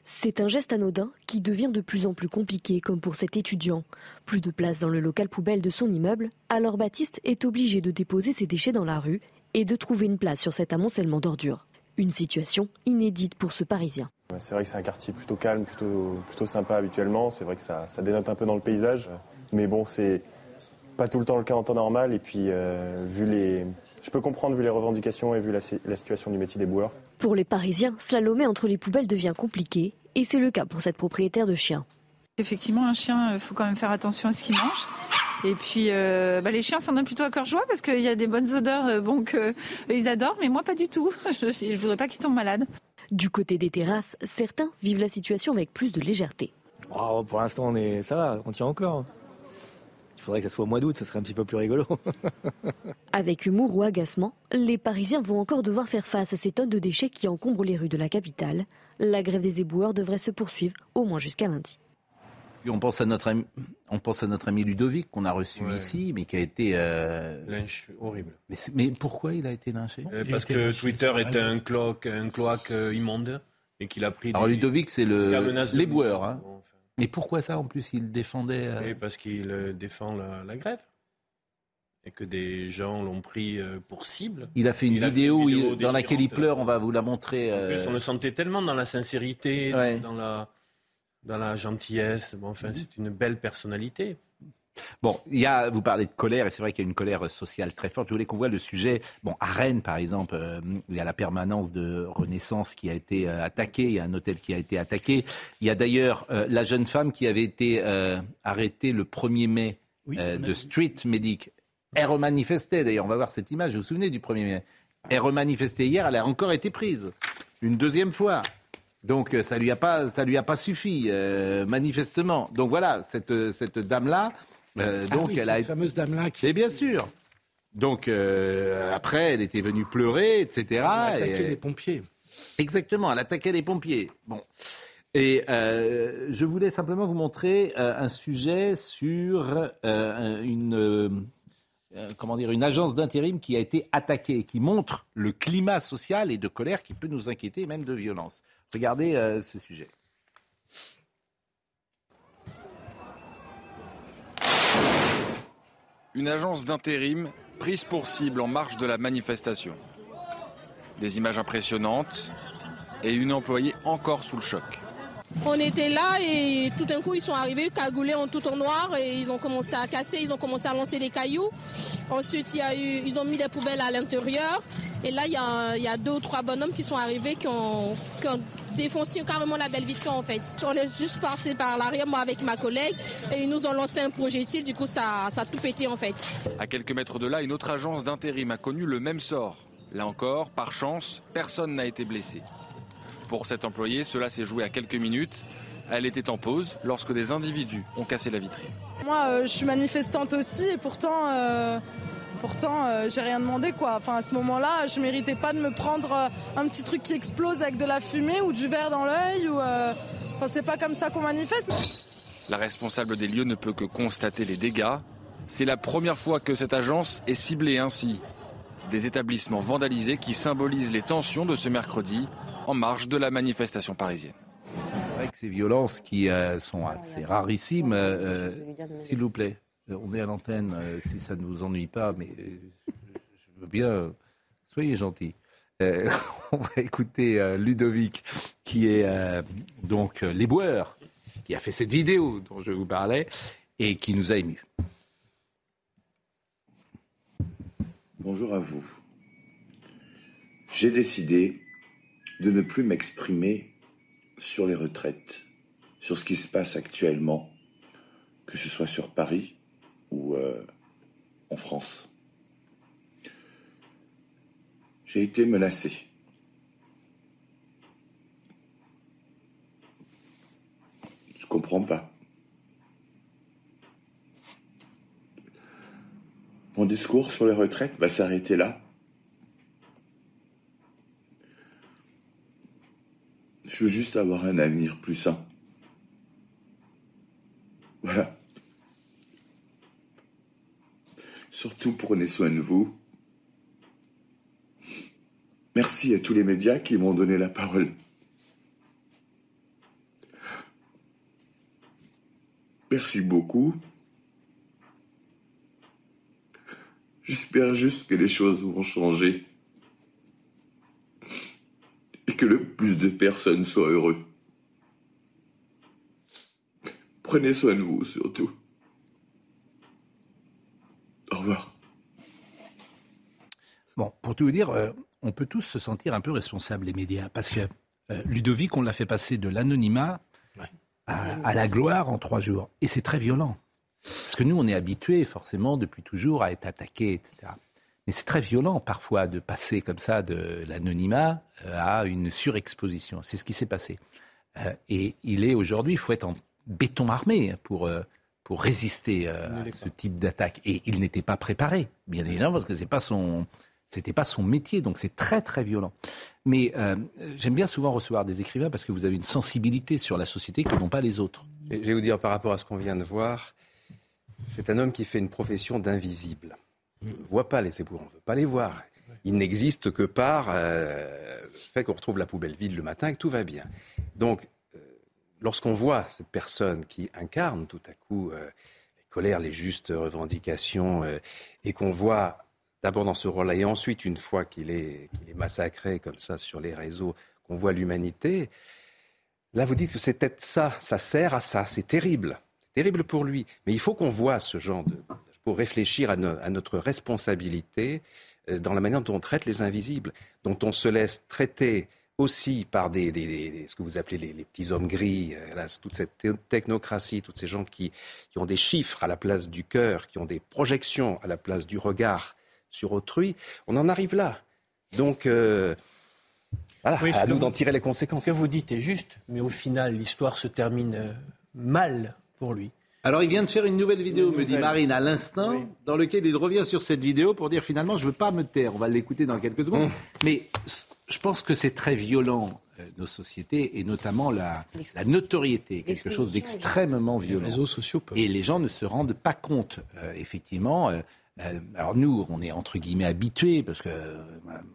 C'est un geste anodin qui devient de plus en plus compliqué, comme pour cet étudiant. Plus de place dans le local poubelle de son immeuble, alors Baptiste est obligé de déposer ses déchets dans la rue et de trouver une place sur cet amoncellement d'ordures. Une situation inédite pour ce Parisien. C'est vrai que c'est un quartier plutôt calme, plutôt, plutôt sympa habituellement. C'est vrai que ça, ça dénote un peu dans le paysage. Mais bon, c'est pas tout le temps le cas en temps normal. Et puis, euh, vu les... je peux comprendre vu les revendications et vu la, la situation du métier des boueurs. Pour les Parisiens, slalomer entre les poubelles devient compliqué, et c'est le cas pour cette propriétaire de chien. Effectivement, un chien, il faut quand même faire attention à ce qu'il mange. Et puis, euh, bah, les chiens s'en donnent plutôt à cœur joie parce qu'il y a des bonnes odeurs euh, bon, que eux, ils adorent, mais moi pas du tout. [laughs] Je ne voudrais pas qu'ils tombent malades. Du côté des terrasses, certains vivent la situation avec plus de légèreté. Oh, pour l'instant, on est, ça va, on tient encore. Il faudrait que ça soit au mois d'août, ça serait un petit peu plus rigolo. [laughs] Avec humour ou agacement, les Parisiens vont encore devoir faire face à ces tonnes de déchets qui encombrent les rues de la capitale. La grève des éboueurs devrait se poursuivre au moins jusqu'à lundi. Puis on pense à notre ami, on pense à notre ami Ludovic qu'on a reçu ici, mais qui a été euh, Lynch horrible. Mais, pourquoi il a été lynché? Euh, parce que Twitter était un cloaque, un cloaque euh, immonde et qu'il a pris. Alors des- Ludovic, c'est le l'éboueur. Hein. Mais pourquoi ça en plus Il défendait. euh, Oui, parce qu'il défend la, la grève et que des gens l'ont pris pour cible. Il a fait une Il a vidéo, dans laquelle il pleure. On va vous la montrer. En plus, on le sentait tellement dans la sincérité, Ouais. dans la dans la gentillesse. Bon, enfin, c'est une belle personnalité. Bon, il y a, vous parlez de colère, et c'est vrai qu'il y a une colère sociale très forte. Je voulais qu'on voit le sujet. Bon, à Rennes, par exemple, euh, il y a la permanence de Renaissance qui a été euh, attaquée, il y a un hôtel qui a été attaqué. Il y a d'ailleurs euh, la jeune femme qui avait été euh, arrêtée le 1er mai euh, de Street Medic. Elle remanifestait, d'ailleurs, on va voir cette image, vous vous souvenez du 1er mai? Elle remanifestait hier, elle a encore été prise. Une deuxième fois. Donc euh, ça lui a pas, ça lui a pas suffi euh, manifestement. Donc voilà, cette cette dame là, euh, Ah donc oui, elle a cette fameuse dame-là qui. C'est bien sûr. Donc euh, après, elle était venue pleurer, etc. Elle a attaqué Et- les pompiers. Exactement, elle attaquait les pompiers. Bon. Et je voulais simplement vous montrer un sujet sur une, comment dire, une agence d'intérim qui a été attaquée, qui montre le climat social et de colère qui peut nous inquiéter, et même de violence. Regardez euh, ce sujet. Une agence d'intérim prise pour cible en marge de la manifestation. Des images impressionnantes et une employée encore sous le choc. On était là et tout d'un coup ils sont arrivés cagoulés en tout en noir et ils ont commencé à casser, ils ont commencé à lancer des cailloux. Ensuite il y a eu, ils ont mis des poubelles à l'intérieur et là il y, a, un- il y a deux ou trois bonhommes qui sont arrivés qui ont, qui ont défoncé carrément la belle vitrine en fait. On est juste parti par l'arrière moi avec ma collègue et ils nous ont lancé un projectile du coup ça, ça a tout pété en fait. À quelques mètres de là, une autre agence d'intérim a connu le même sort. Là encore, par chance, personne n'a été blessé. Pour cette employée, cela s'est joué à quelques minutes. Elle était en pause lorsque des individus ont cassé la vitrine. Moi, euh, je suis manifestante aussi et pourtant, euh, pourtant, euh, j'ai rien demandé quoi. Enfin, à ce moment-là, je méritais pas de me prendre euh, un petit truc qui explose avec de la fumée ou du verre dans l'œil ou. euh, Enfin, c'est pas comme ça qu'on manifeste. La responsable des lieux ne peut que constater les dégâts. C'est la première fois que cette agence est ciblée ainsi. Des établissements vandalisés qui symbolisent les tensions de ce mercredi en marge de la manifestation parisienne. C'est vrai que ces violences qui euh, sont assez rarissimes, euh, s'il vous plaît, on est à l'antenne, euh, si ça ne vous ennuie pas, mais euh, je, veux bien, euh, soyez gentils. Euh, [laughs] on va écouter euh, Ludovic, qui est euh, donc euh, l'éboueur, qui a fait cette vidéo dont je vous parlais et qui nous a émus. Bonjour à vous. J'ai décidé de ne plus m'exprimer sur les retraites, sur ce qui se passe actuellement, que ce soit sur Paris ou euh, en France. J'ai été menacé. Je comprends pas. Mon discours sur les retraites va s'arrêter là. Je veux juste avoir un avenir plus sain. Voilà. Surtout prenez soin de vous. Merci à tous les médias qui m'ont donné la parole. Merci beaucoup. J'espère juste que les choses vont changer et que le plus de personnes soient heureux. Prenez soin de vous surtout. Revoir. Bon, pour tout vous dire, euh, on peut tous se sentir un peu responsables, les médias, parce que euh, Ludovic, on l'a fait passer de l'anonymat à, à la gloire en trois jours. Et c'est très violent. Parce que nous, on est habitués forcément depuis toujours à être attaqués, etc. Mais c'est très violent parfois de passer comme ça de l'anonymat euh, à une surexposition. C'est ce qui s'est passé. Euh, et il est aujourd'hui, il faut être en béton armé pour, euh, pour résister à ce type d'attaque. Et il n'était pas préparé, bien évidemment, parce que c'est pas son, c'était pas son métier. Donc c'est très très violent. Mais j'aime bien souvent recevoir des écrivains parce que vous avez une sensibilité sur la société que n'ont pas les autres. Je vais vous dire par rapport à ce qu'on vient de voir, c'est un homme qui fait une profession d'invisible. On ne voit pas les éboueurs, on ne veut pas les voir. Il n'existe que par euh, le fait qu'on retrouve la poubelle vide le matin et que tout va bien. Donc, euh, lorsqu'on voit cette personne qui incarne tout à coup euh, les colères, les justes revendications, et qu'on voit d'abord dans ce rôle-là, et ensuite, une fois qu'il est, massacré comme ça sur les réseaux, qu'on voit l'humanité, là, vous dites que c'est peut-être ça, ça sert à ça, c'est terrible terrible pour lui. Mais il faut qu'on voit ce genre de. pour réfléchir à, notre responsabilité euh, dans la manière dont on traite les invisibles, dont on se laisse traiter aussi par des, ce que vous appelez les, petits hommes gris, euh, toute cette technocratie, tous ces gens qui, qui, ont des chiffres à la place du cœur, qui ont des projections à la place du regard sur autrui, on en arrive là. Donc, euh, voilà, à nous d'en tirer les conséquences. Ce que vous dites est juste, mais au final, l'histoire se termine mal pour lui. Alors il vient de faire une nouvelle vidéo, me dit Marine, à l'instant, dans lequel il revient sur cette vidéo pour dire finalement je ne veux pas me taire. On va l'écouter dans quelques secondes. Mmh. Mais je pense que c'est très violent, euh, nos sociétés, et notamment la, la notoriété, quelque chose d'extrêmement violent. Les réseaux sociaux Et les gens ne se rendent pas compte, euh, effectivement. Euh, alors nous, on est entre guillemets habitués, parce que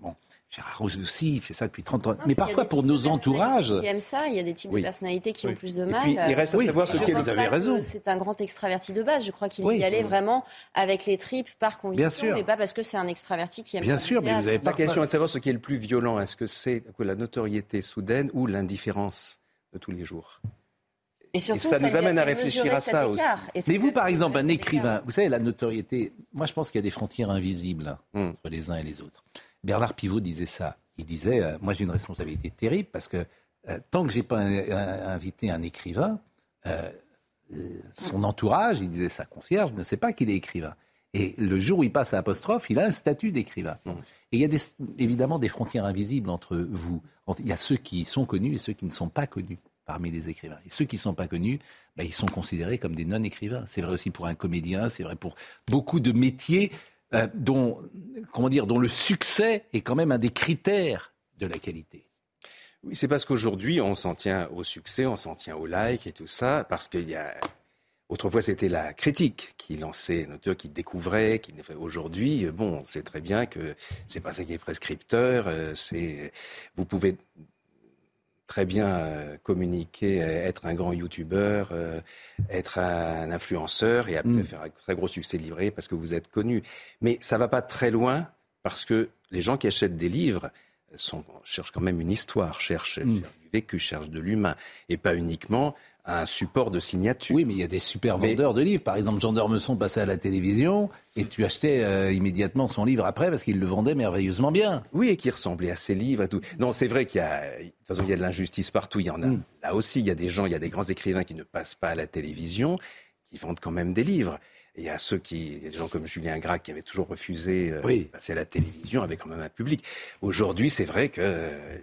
bon, Gérard aussi, il fait ça depuis 30 ans. mais, parfois, pour nos entourages. Qui aiment ça, il y a des types de personnalités qui ont plus de mal. Et puis, il reste à savoir ce qu'est. Vous avez raison. C'est un grand extraverti de base. Je crois qu'il y allait vraiment avec les tripes par conviction, mais pas parce que c'est un extraverti qui aime Bien sûr, mais vous avez pas. La question est de savoir ce qui est le plus violent. Est-ce que c'est la notoriété soudaine ou l'indifférence de tous les jours? Et, surtout, ça, nous amène à réfléchir à ça aussi. Mais vous, par exemple, un écrivain, vous savez, la notoriété, moi je pense qu'il y a des frontières invisibles hmm. entre les uns et les autres. Bernard Pivot disait ça. Il disait, euh, moi j'ai une responsabilité terrible parce que euh, tant que j'ai pas invité un écrivain, euh, son entourage, il disait sa concierge, ne sait pas qu'il est écrivain. Et le jour où il passe à apostrophe, il a un statut d'écrivain. Mmh. Et il y a évidemment des frontières invisibles entre vous. Il y a ceux qui sont connus et ceux qui ne sont pas connus parmi les écrivains. Et ceux qui ne sont pas connus, ben, ils sont considérés comme des non-écrivains. C'est vrai aussi pour un comédien, c'est vrai pour beaucoup de métiers euh, dont, comment dire, dont le succès est quand même un des critères de la qualité. Oui, c'est parce qu'aujourd'hui, on s'en tient au succès, on s'en tient au like et tout ça, parce qu'il y a. Autrefois, c'était la critique qui lançait, qui découvrait, qui aujourd'hui, bon, c'est très bien que c'est pas ça qui est prescripteur. Euh, c'est, vous pouvez très bien euh, communiquer, euh, être un grand youtubeur, euh, être un influenceur et après mm. faire un très gros succès livré parce que vous êtes connu. Mais ça va pas très loin parce que les gens qui achètent des livres sont, cherchent quand même une histoire, cherchent, mm. cherchent du vécu, cherchent de l'humain et pas uniquement un support de signature. Oui, mais il y a des super vendeurs de livres. Par exemple, Jean d'Ormesson passait à la télévision et tu achetais euh, immédiatement son livre après parce qu'il le vendait merveilleusement bien. Oui, et qui ressemblait à ses livres et tout. Non, c'est vrai qu'il y a, de toute façon, il y a de l'injustice partout. Il y en a. Mm. Là aussi, il y a des gens, il y a des grands écrivains qui ne passent pas à la télévision, qui vendent quand même des livres. Et il y a ceux qui, il y a des gens comme Julien Gracq qui avaient toujours refusé euh, Oui. de passer à la télévision avec quand même un public. Aujourd'hui, c'est vrai qu'il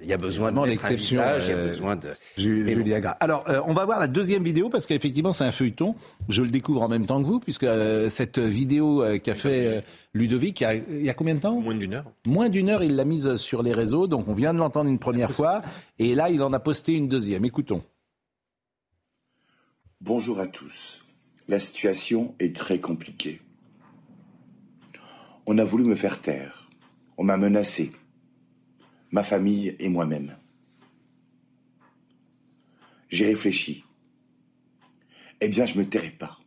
y a besoin de l'exception, visage, il y a euh, besoin de. Bon. Julien Gras. Alors, euh, on va voir la deuxième vidéo parce qu'effectivement, c'est un feuilleton. Je le découvre en même temps que vous, puisque euh, cette vidéo euh, qu'a fait euh, Ludovic, il y, a, il y a combien de temps? Moins d'une heure. Moins d'une heure, il l'a mise sur les réseaux. Donc, on vient de l'entendre une première fois. Et là, il en a posté une deuxième. Écoutons. Bonjour à tous. La situation est très compliquée. On a voulu me faire taire. On m'a menacé. Ma famille et moi-même. J'ai réfléchi. Eh bien, je me tairai pas.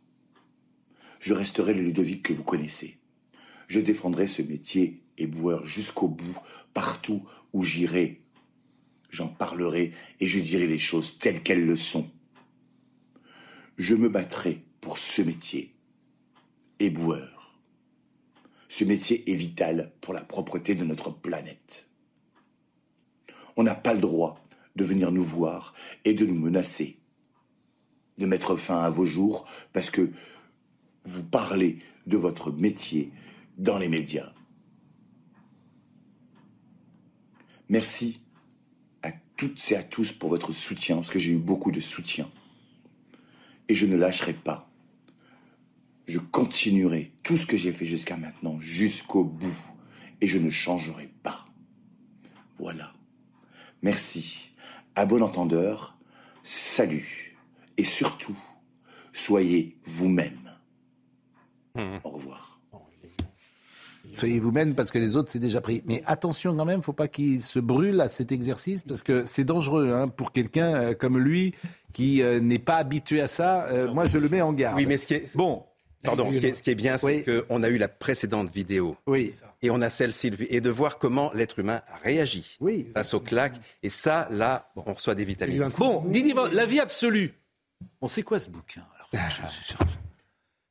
Je resterai le Ludovic que vous connaissez. Je défendrai ce métier éboueur jusqu'au bout, partout où j'irai. J'en parlerai et je dirai les choses telles qu'elles le sont. Je me battrai pour ce métier. Éboueur. Ce métier est vital pour la propreté de notre planète. On n'a pas le droit de venir nous voir et de nous menacer, de mettre fin à vos jours parce que vous parlez de votre métier dans les médias. Merci à toutes et à tous pour votre soutien, parce que j'ai eu beaucoup de soutien. Et je ne lâcherai pas. Je continuerai tout ce que j'ai fait jusqu'à maintenant, jusqu'au bout. Et je ne changerai pas. Voilà. Merci. À bon entendeur, salut. Et surtout, soyez vous-même. Au revoir. Soyez vous-même parce que les autres, c'est déjà pris. Mais attention quand même, faut pas qu'il se brûle à cet exercice parce que c'est dangereux hein, pour quelqu'un euh, comme lui qui euh, n'est pas habitué à ça. Euh, moi, je le mets en garde. Oui, mais ce qui est bon. Pardon, ce qui est, ce qui est bien, c'est qu'on a eu la précédente vidéo. Oui. Et on a celle-ci. Et de voir comment l'être humain réagit oui, face aux claques. Et ça, là, on reçoit des vitamines. Bon, Didier, la vie absolue. On sait quoi ce bouquin alors? Je, je-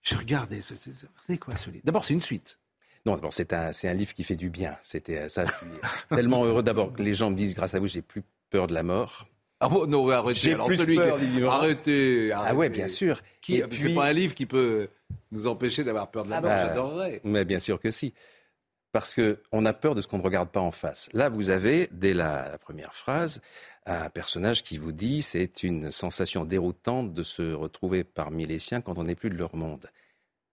je regardais. c'est- quoi ce livre? D'abord, c'est une suite. Non, d'abord, c'est un, un livre qui fait du bien. C'était ça. Je suis tellement heureux d'abord que les gens me disent, grâce à vous, j'ai plus peur de la mort. Ah bon, non, arrêtez. Alors, plus celui peur qui- vivant. Arrêtez, Ah ouais, bien sûr. Qui, Et C'est puis- pas un livre qui peut nous empêcher d'avoir peur de la Ah mort, bah, j'adorerais. Mais bien sûr que si. Parce qu'on a peur de ce qu'on ne regarde pas en face. Là, vous avez, dès la, la première phrase, un personnage qui vous dit c'est une sensation déroutante de se retrouver parmi les siens quand on n'est plus de leur monde.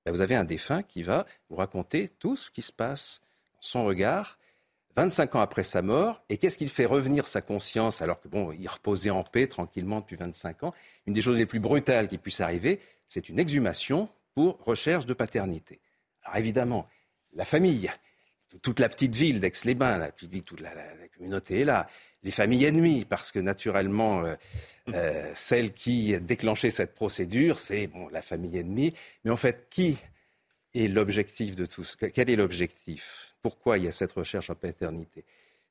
Ben, vous avez un défunt qui va vous raconter tout ce qui se passe, son regard, 25 ans après sa mort, et qu'est-ce qu'il fait revenir sa conscience alors que bon, il reposait en paix tranquillement depuis 25 ans? Une des choses les plus brutales qui puisse arriver, c'est une exhumation pour recherche de paternité. Alors évidemment, la famille, toute la petite ville d'Aix-les-Bains, la petite ville, toute la, la- la communauté est là. Les familles ennemies, parce que naturellement, euh, euh, celle qui déclenchait cette procédure, c'est bon, la famille ennemie. Mais en fait, qui est l'objectif de tout Quel est l'objectif? Pourquoi il y a cette recherche en paternité?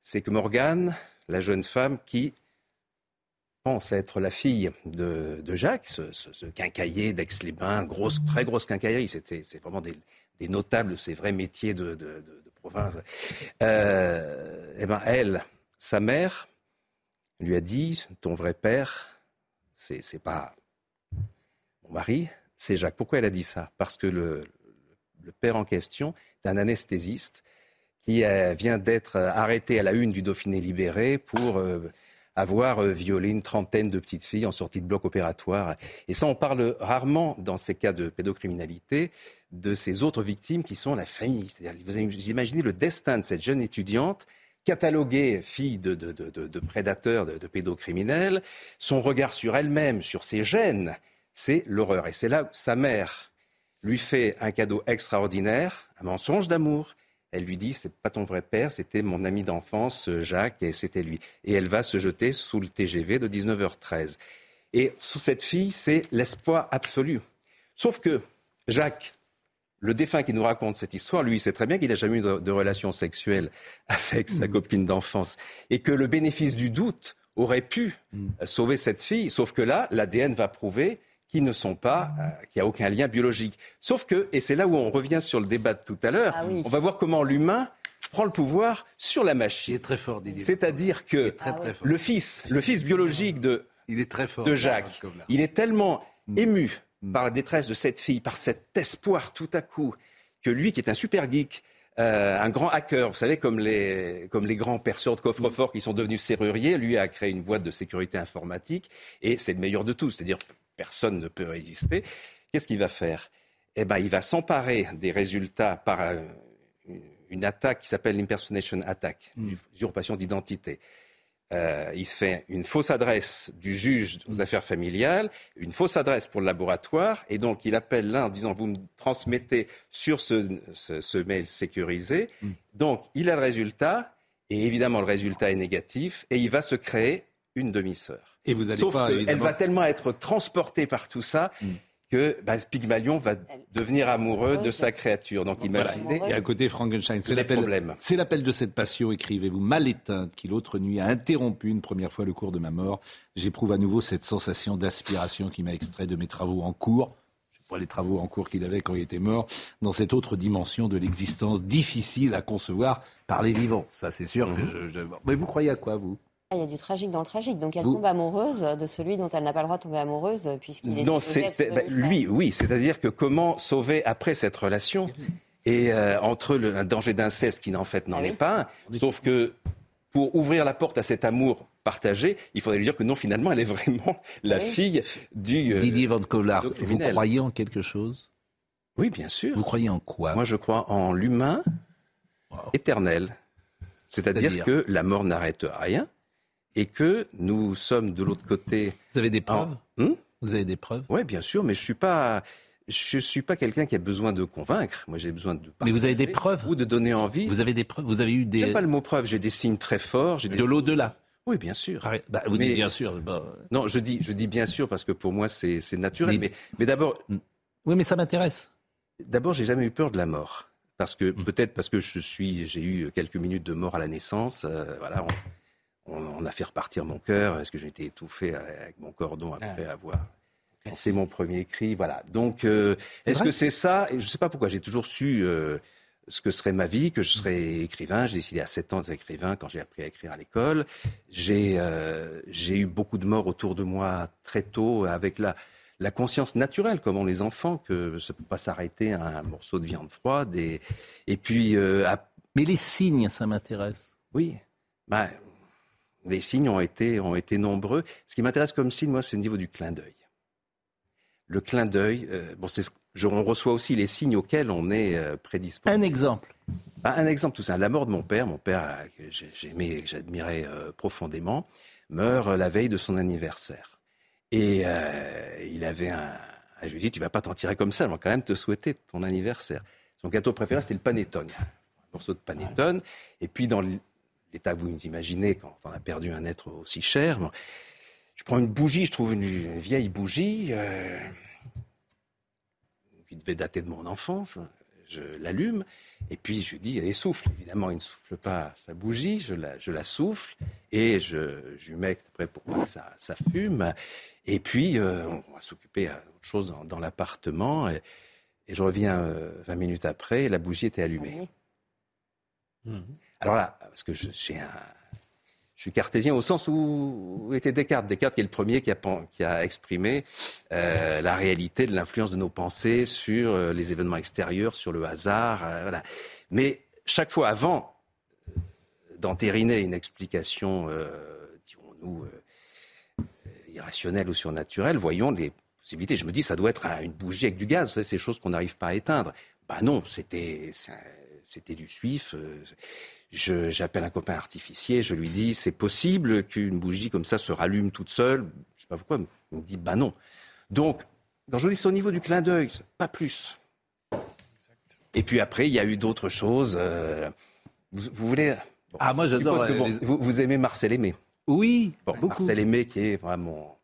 C'est que Morgane, la jeune femme qui pense être la fille de, Jacques, ce, ce- d'Aix-les-Bains, très grosse quincaillerie, c'était, c'est vraiment des, des notables, ces vrais métiers de, province. Euh, eh ben, elle, sa mère, lui a dit ton vrai père, c'est, c'est pas mon mari, c'est Jacques. Pourquoi elle a dit ça? Parce que le, le père en question est un anesthésiste qui euh, vient d'être euh, arrêté à la une du Dauphiné libéré pour euh, avoir violé une trentaine de petites filles en sortie de bloc opératoire. Et ça, on parle rarement dans ces cas de pédocriminalité de ces autres victimes qui sont la famille. Vous imaginez le destin de cette jeune étudiante cataloguée fille de, de- de- prédateurs, de pédocriminels, son regard sur elle-même, sur ses gènes, c'est l'horreur. Et c'est là où sa mère lui fait un cadeau extraordinaire, un mensonge d'amour. Elle lui dit, c'est pas ton vrai père, c'était mon ami d'enfance, Jacques, et c'était lui. Et elle va se jeter sous le TGV de 19h13. Et sous cette fille, c'est l'espoir absolu. Sauf que Jacques, le défunt qui nous raconte cette histoire, lui, il sait très bien qu'il n'a jamais eu de, de relation sexuelle [laughs] avec sa copine d'enfance. Et que le bénéfice du doute, aurait pu Mm. euh, sauver cette fille. Sauf que là, l'ADN va prouver qu'ils ne sont pas, euh, qu'il n'y a aucun lien biologique. Sauf que, et c'est là où on revient sur le débat de tout à l'heure, Ah oui. on va voir comment l'humain prend le pouvoir sur la machine. Il est très fort, Didier. C'est-à-dire que très, très fort. le fils, le fils biologique de, Il est très fort. de Jacques, il est tellement Mm. ému par la détresse de cette fille, par cet espoir tout à coup, que lui, qui est un super geek, euh, un grand hacker, vous savez, comme les, comme les grands perceurs de coffre-fort qui sont devenus serruriers, lui a créé une boîte de sécurité informatique, et c'est le meilleur de tous, c'est-à-dire personne ne peut résister. Qu'est-ce qu'il va faire? Eh ben, il va s'emparer des résultats par euh, une attaque qui s'appelle l'impersonation attack, usurpation d'identité. Euh, il se fait une fausse adresse du juge aux affaires familiales, une fausse adresse pour le laboratoire, et donc il appelle l'un en disant vous me transmettez sur ce, ce- ce mail sécurisé. Donc il a le résultat, et évidemment le résultat est négatif, et il va se créer une demi-sœur. Et vous allez Sauf pas, qu'elle évidemment- va tellement être transportée par tout ça que bah, Pygmalion va devenir amoureux de sa créature. Donc imaginez. Et à côté, Frankenstein, c'est l'appel, c'est l'appel de cette passion, écrivez-vous, mal éteinte, qui l'autre nuit a interrompu une première fois le cours de ma mort. J'éprouve à nouveau cette sensation d'aspiration qui m'a extrait de mes travaux en cours. Je sais pas les travaux en cours qu'il avait quand il était mort, dans cette autre dimension de l'existence difficile à concevoir par les vivants. Ça, c'est sûr. que je- je- Mais vous croyez à quoi, vous? Ah, Il y a du tragique dans le tragique. Donc elle Vous- tombe amoureuse de celui dont elle n'a pas le droit de tomber amoureuse puisqu'il est Non, c'est, bah, frère. lui, oui, c'est-à-dire que comment sauver après cette relation? Et euh, entre le, un danger d'inceste qui en fait n'en Ah oui. est pas un, sauf que pour ouvrir la porte à cet amour partagé, il faudrait lui dire que non, finalement, elle est vraiment la Oui. fille du euh, Didier Van Collard, vous croyez en quelque chose? Oui, bien sûr. Vous croyez en quoi? Moi, je crois en l'humain éternel. C'est-à-dire C'est-à-dire que la mort n'arrête rien et que nous sommes de l'autre côté. Vous avez des preuves Hmm? Vous avez des preuves Oui, bien sûr, mais je suis pas. Je suis pas quelqu'un qui a besoin de convaincre. Moi, j'ai besoin de. Mais vous avez des partager preuves Ou de donner envie. Vous avez des preuves Vous avez eu des... J'aime pas le mot preuve. J'ai des signes très forts. J'ai des... De l'au-delà Oui, bien sûr. Bah, vous Mais- dites bien sûr. bah, Non, je dis, je dis bien sûr parce que pour moi, c'est naturel. Mais, mais d'abord. Oui, mais ça m'intéresse. D'abord, j'ai jamais eu peur de la mort. Parce que Mm. peut-être parce que je suis, j'ai eu quelques minutes de mort à la naissance. euh, voilà, on, on- on a fait repartir mon cœur. Est-ce que j'ai été étouffé avec mon cordon après Ah. avoir c'est mon premier cri. Voilà. Donc, euh, est-ce que c'est ça? Et Je ne sais pas pourquoi. J'ai toujours su euh, ce que serait ma vie, que je serais écrivain. J'ai décidé à 7 ans d'être écrivain quand j'ai appris à écrire à l'école. J'ai euh, eu beaucoup de morts autour de moi très tôt, avec la, la conscience naturelle, comme ont les enfants, que ça ne peut pas s'arrêter à un morceau de viande froide. Et, et puis. euh, à- Mais les signes, ça m'intéresse. Oui. Bah, les signes ont été, ont été nombreux. Ce qui m'intéresse comme signe, moi, c'est au niveau du clin d'œil. Le clin d'œil, euh, bon, je- on reçoit aussi les signes auxquels on est euh, prédisposé. Un exemple. Bah, un exemple tout simple. La mort de mon père, mon père euh, que j'ai- j'aimais, que j'admirais euh, profondément, meurt la veille de son anniversaire. Et il avait un. Je lui dis, tu vas pas t'en tirer comme ça, je vais quand même te souhaiter ton anniversaire. Son gâteau préféré, c'était le panettone. Un morceau de panettone. Et puis, dans l'état que vous imaginez, quand on a perdu un être aussi cher, bon, je prends une bougie, je trouve une, une vieille bougie. euh, qui devait dater de mon enfance. Je l'allume et puis je lui dis, allez, souffle. Évidemment, il ne souffle pas sa bougie, je la, je la souffle et je, mets après pour pas que ça, ça fume. Et puis, euh, on va s'occuper d'autre chose dans, dans l'appartement. Et, et je reviens euh, 20 minutes après et la bougie était allumée. Alors là, parce que je, suis cartésien au sens où, était Descartes. Descartes qui est le premier qui a, exprimé euh, la réalité de l'influence de nos pensées sur euh, les événements extérieurs, sur le hasard. euh. Mais chaque fois avant d'entériner une explication, dirons-nous, irrationnelle ou surnaturelle, voyons les possibilités. Je me dis, ça doit être un- une bougie avec du gaz, vous savez, ces choses qu'on n'arrive pas à éteindre. Bah non, c'était c'était du suif. Je- J'appelle un copain artificier, je lui dis, c'est possible qu'une bougie comme ça se rallume toute seule? Je sais pas pourquoi, il me dit, bah non. Donc, quand je vous dis, c'est au niveau du clin d'œil, pas plus. Et puis après, il y a eu d'autres choses. euh, vous, vous voulez bon, Ah, moi, j'adore, euh, bon, les- vous, vous aimez Marcel Aimé Oui, Bon, beaucoup. Marcel Aimé qui est vraiment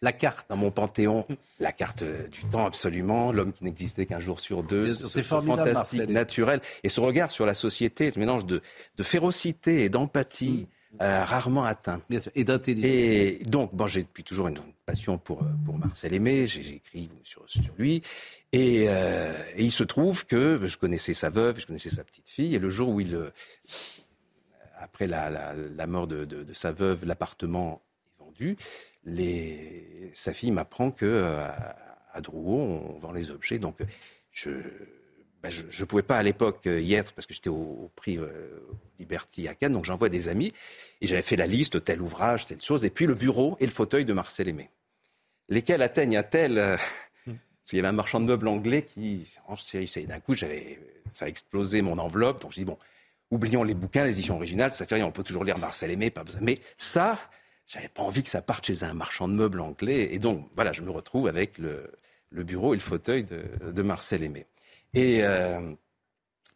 La carte. dans mon panthéon, la carte euh, du temps absolument, l'homme qui n'existait qu'un jour sur deux, ce- c'est fantastique, Marcel. naturel, et ce regard sur la société, ce mélange de, de férocité et d'empathie, euh, rarement atteint. Bien sûr. Et d'intelligence. Et donc, bon, j'ai depuis toujours une passion pour, euh, pour Marcel Aimé. J'ai écrit sur, sur lui. Et, euh, et il se trouve que je connaissais sa veuve, je connaissais sa petite fille. Et le jour où il, après la, la, la mort de, de, de sa veuve, l'appartement est vendu, les, sa fille m'apprend que euh, à, à Drouot, on vend les objets. Donc, je ben, je ne pouvais pas à l'époque y être parce que j'étais au, au prix euh, Liberty à Cannes, donc j'envoie des amis et j'avais fait la liste, tel ouvrage, telle chose, et puis le bureau et le fauteuil de Marcel Aimé, lesquels atteignent un tel... euh, [laughs] parce qu'il y avait un marchand de meubles anglais qui D'un coup, j'avais, ça a explosé mon enveloppe. Donc, je dis, bon, oublions les bouquins, les éditions originales, ça fait rien. On peut toujours lire Marcel Aimé, pas besoin. Mais ça, j'avais pas envie que ça parte chez un marchand de meubles anglais. Et donc, voilà, je me retrouve avec le, bureau et le fauteuil de, Marcel Aimé. Et euh,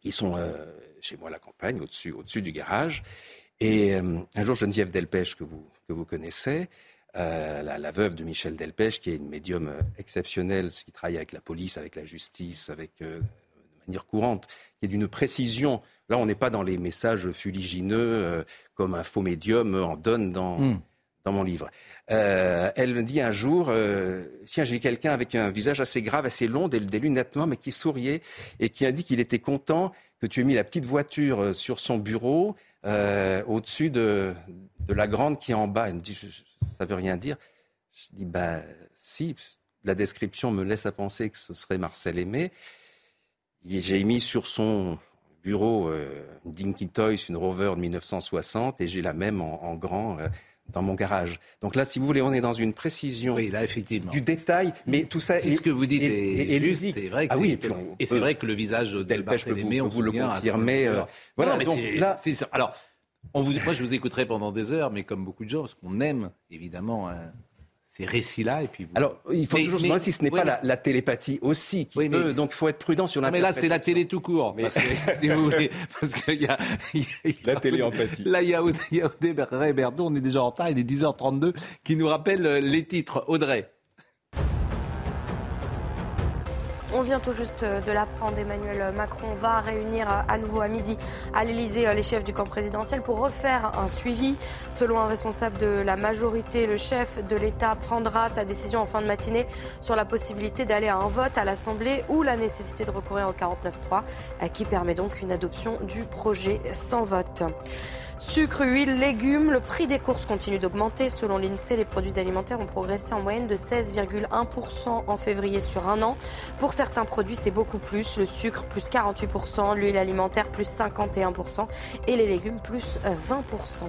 ils sont euh, chez moi à la campagne, au-dessus, du garage. Et euh, un jour, Geneviève Delpech, que vous, connaissez, la, veuve de Michel Delpech, qui est une médium exceptionnelle, qui travaille avec la police, avec la justice, avec de manière courante, qui est d'une précision. Là, on n'est pas dans les messages fuligineux comme un faux médium en donne dans, Mm. Dans mon livre. Euh, elle me dit un jour, euh, tiens, j'ai quelqu'un avec un visage assez grave, assez long, des, des lunettes noires, mais qui souriait et qui a dit qu'il était content que tu aies mis la petite voiture euh, sur son bureau au-dessus de, la grande qui est en bas. Elle me dit, je- ça veut rien dire. Je dis, bah si, la description me laisse à penser que ce serait Marcel Aimé. J'ai mis sur son bureau une Dinky Toys, une Rover de 1960, et j'ai la même en, grand dans mon garage. Donc là, si vous voulez, on est dans une précision là, effectivement. du détail, mais tout ça C'est est- ce que vous dites ludique. c'est vrai que ah oui, et, et c'est vrai que le visage de Delpech peut vous, Barthélemy, on vous le confirmer. voilà, Non, mais donc c'est- là, c'est sûr. Alors, on vous, moi, je vous écouterai pendant des heures, mais comme beaucoup de gens, parce qu'on aime évidemment hein, ces récits-là. Et puis vous- Alors, il faut Mais- toujours se demander si ce n'est pas mais- la, la télépathie aussi qui Oui, mais-. Donc, faut être prudent sur Non, mais là, l'interprétation. c'est la télé tout court. Parce que, [laughs] si vous voulez, parce qu'il y a, y y La téléempathie. Là, il y a Audrey, il y a Audrey Ber- Berthaud, on est déjà en retard, il est 10h32, qui nous rappelle euh, les titres. Audrey. On vient tout juste de l'apprendre, Emmanuel Macron va réunir à nouveau à midi à l'Elysée les chefs du camp présidentiel pour refaire un suivi. Selon un responsable de la majorité, le chef de l'État prendra sa décision en fin de matinée sur la possibilité d'aller à un vote à l'Assemblée ou la nécessité de recourir au 49.3 euh, qui permet donc une adoption du projet sans vote. Sucre, huile, légumes, le prix des courses continue d'augmenter. Selon l'INSEE, les produits alimentaires ont progressé en moyenne de 16,1% en février sur un an. Pour certains produits, c'est beaucoup plus. Le sucre, plus 48%, l'huile alimentaire, plus 51% et les légumes, plus euh, 20%.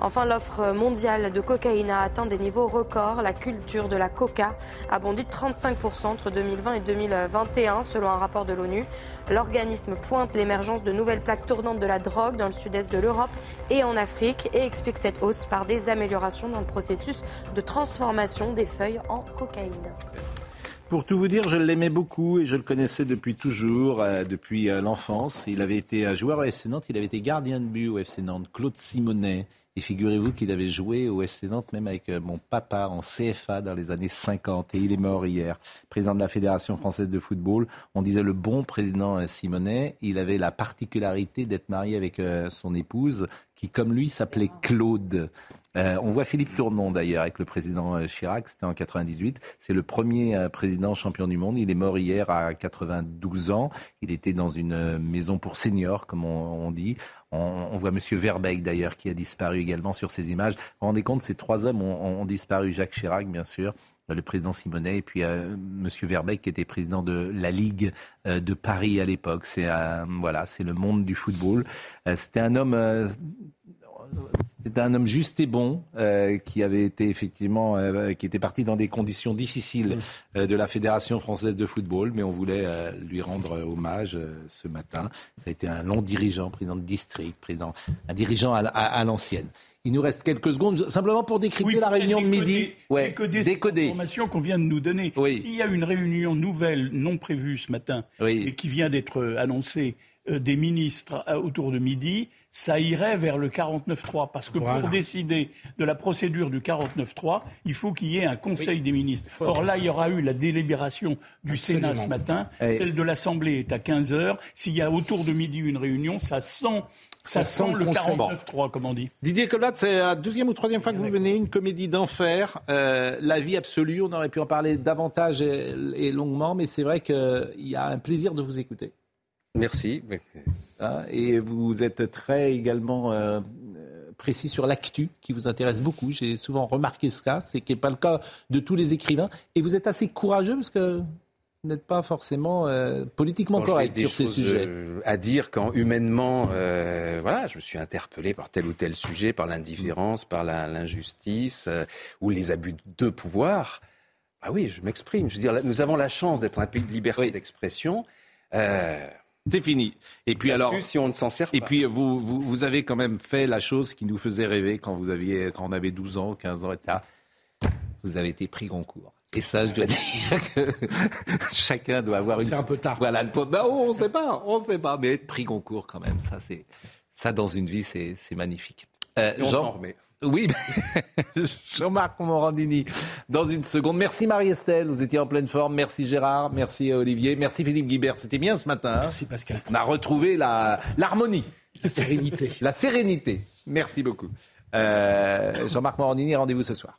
Enfin, l'offre mondiale de cocaïne a atteint des niveaux records. La culture de la coca a bondi de 35% entre 2020 et 2021, selon un rapport de l'ONU. L'organisme pointe l'émergence de nouvelles plaques tournantes de la drogue dans le sud-est de l'Europe et en Afrique et explique cette hausse par des améliorations dans le processus de transformation des feuilles en cocaïne. Pour tout vous dire, je l'aimais beaucoup et je le connaissais depuis toujours, euh, depuis euh, l'enfance. Il avait été joueur au FC Nantes, il avait été gardien de but au FC Nantes, Claude Simonet. Et figurez-vous qu'il avait joué au FC Nantes même avec euh, mon papa en CFA dans les années 50 et il est mort hier. Président de la Fédération française de football, on disait le bon président euh, Simonet, il avait la particularité d'être marié avec euh, son épouse qui comme lui s'appelait Claude. On voit Philippe Tournon d'ailleurs avec le président Chirac, c'était en 98. C'est le premier président champion du monde. Il est mort hier à 92 ans. Il était dans une maison pour seniors, comme on dit. On, voit Monsieur Verbeek d'ailleurs qui a disparu également sur ces images. Vous vous rendez compte, ces trois hommes ont, disparu. Jacques Chirac, bien sûr le président Simonet et puis euh, Monsieur Verbeek qui était président de la Ligue euh, de Paris à l'époque. C'est un- voilà, c'est le monde du football. Euh, C'était un homme c'était un homme juste et bon euh, qui avait été effectivement, euh, qui était parti dans des conditions difficiles euh, de la Fédération française de football, mais on voulait lui rendre hommage ce matin. Ça a été un long dirigeant, président de district, président, un dirigeant à, l- à- à l'ancienne. Il nous reste quelques secondes, simplement pour décrypter la réunion de midi. Ouais, décoder cette information qu'on vient de nous donner. S'il y a une réunion nouvelle non prévue ce matin et qui vient d'être annoncée des ministres euh, autour de midi, ça irait vers le 49-3. Parce que pour décider de la procédure du 49-3, il faut qu'il y ait un Conseil des ministres. Or là, il y aura eu la délibération du Sénat ce matin. Celle de l'Assemblée est à 15 heures. S'il y a autour de midi une réunion, ça sent ça, sent, le 49-3, comme on dit. Didier Collat, c'est la deuxième ou troisième fois que vous venez, une comédie d'enfer, euh, la vie absolue. On aurait pu en parler davantage et longuement, mais c'est vrai qu'il y a un plaisir de vous écouter. Merci. Hein, et vous êtes très également euh, précis sur l'actu qui vous intéresse beaucoup. J'ai souvent remarqué ça, c'est qui n'est pas le cas de tous les écrivains. Et vous êtes assez courageux parce que vous n'êtes pas forcément euh, politiquement correct sur ces sujets. Euh, à dire quand humainement, voilà, je me suis interpellé par tel ou tel sujet, par l'indifférence, par l'injustice ou les abus de pouvoir. Ah oui, je m'exprime. Je veux dire, nous avons la chance d'être un pays de liberté d'expression. C'est fini. Et puis alors, si on ne s'en sert Et puis vous, vous, avez quand même fait la chose qui nous faisait rêver quand vous aviez, quand on avait 12 ans, 15 ans, etc. Vous avez été pris concours. Et ça, je dois [laughs] dire que chacun doit avoir une. C'est un peu tard. Voilà, non, on ne sait pas, on ne sait pas, mais être pris concours quand même, ça c'est, ça dans une vie, c'est magnifique. Euh, Jean, remet. Oui, [laughs] Jean-Marc Morandini, dans une seconde. Merci Marie-Estelle, vous étiez en pleine forme. Merci Gérard, merci Olivier, merci Philippe Guibert. C'était bien ce matin. Hein. merci Pascal. On a retrouvé l'harmonie. La, sérénité. [laughs] la sérénité. Merci beaucoup. Euh, Jean-Marc Morandini, rendez-vous ce soir.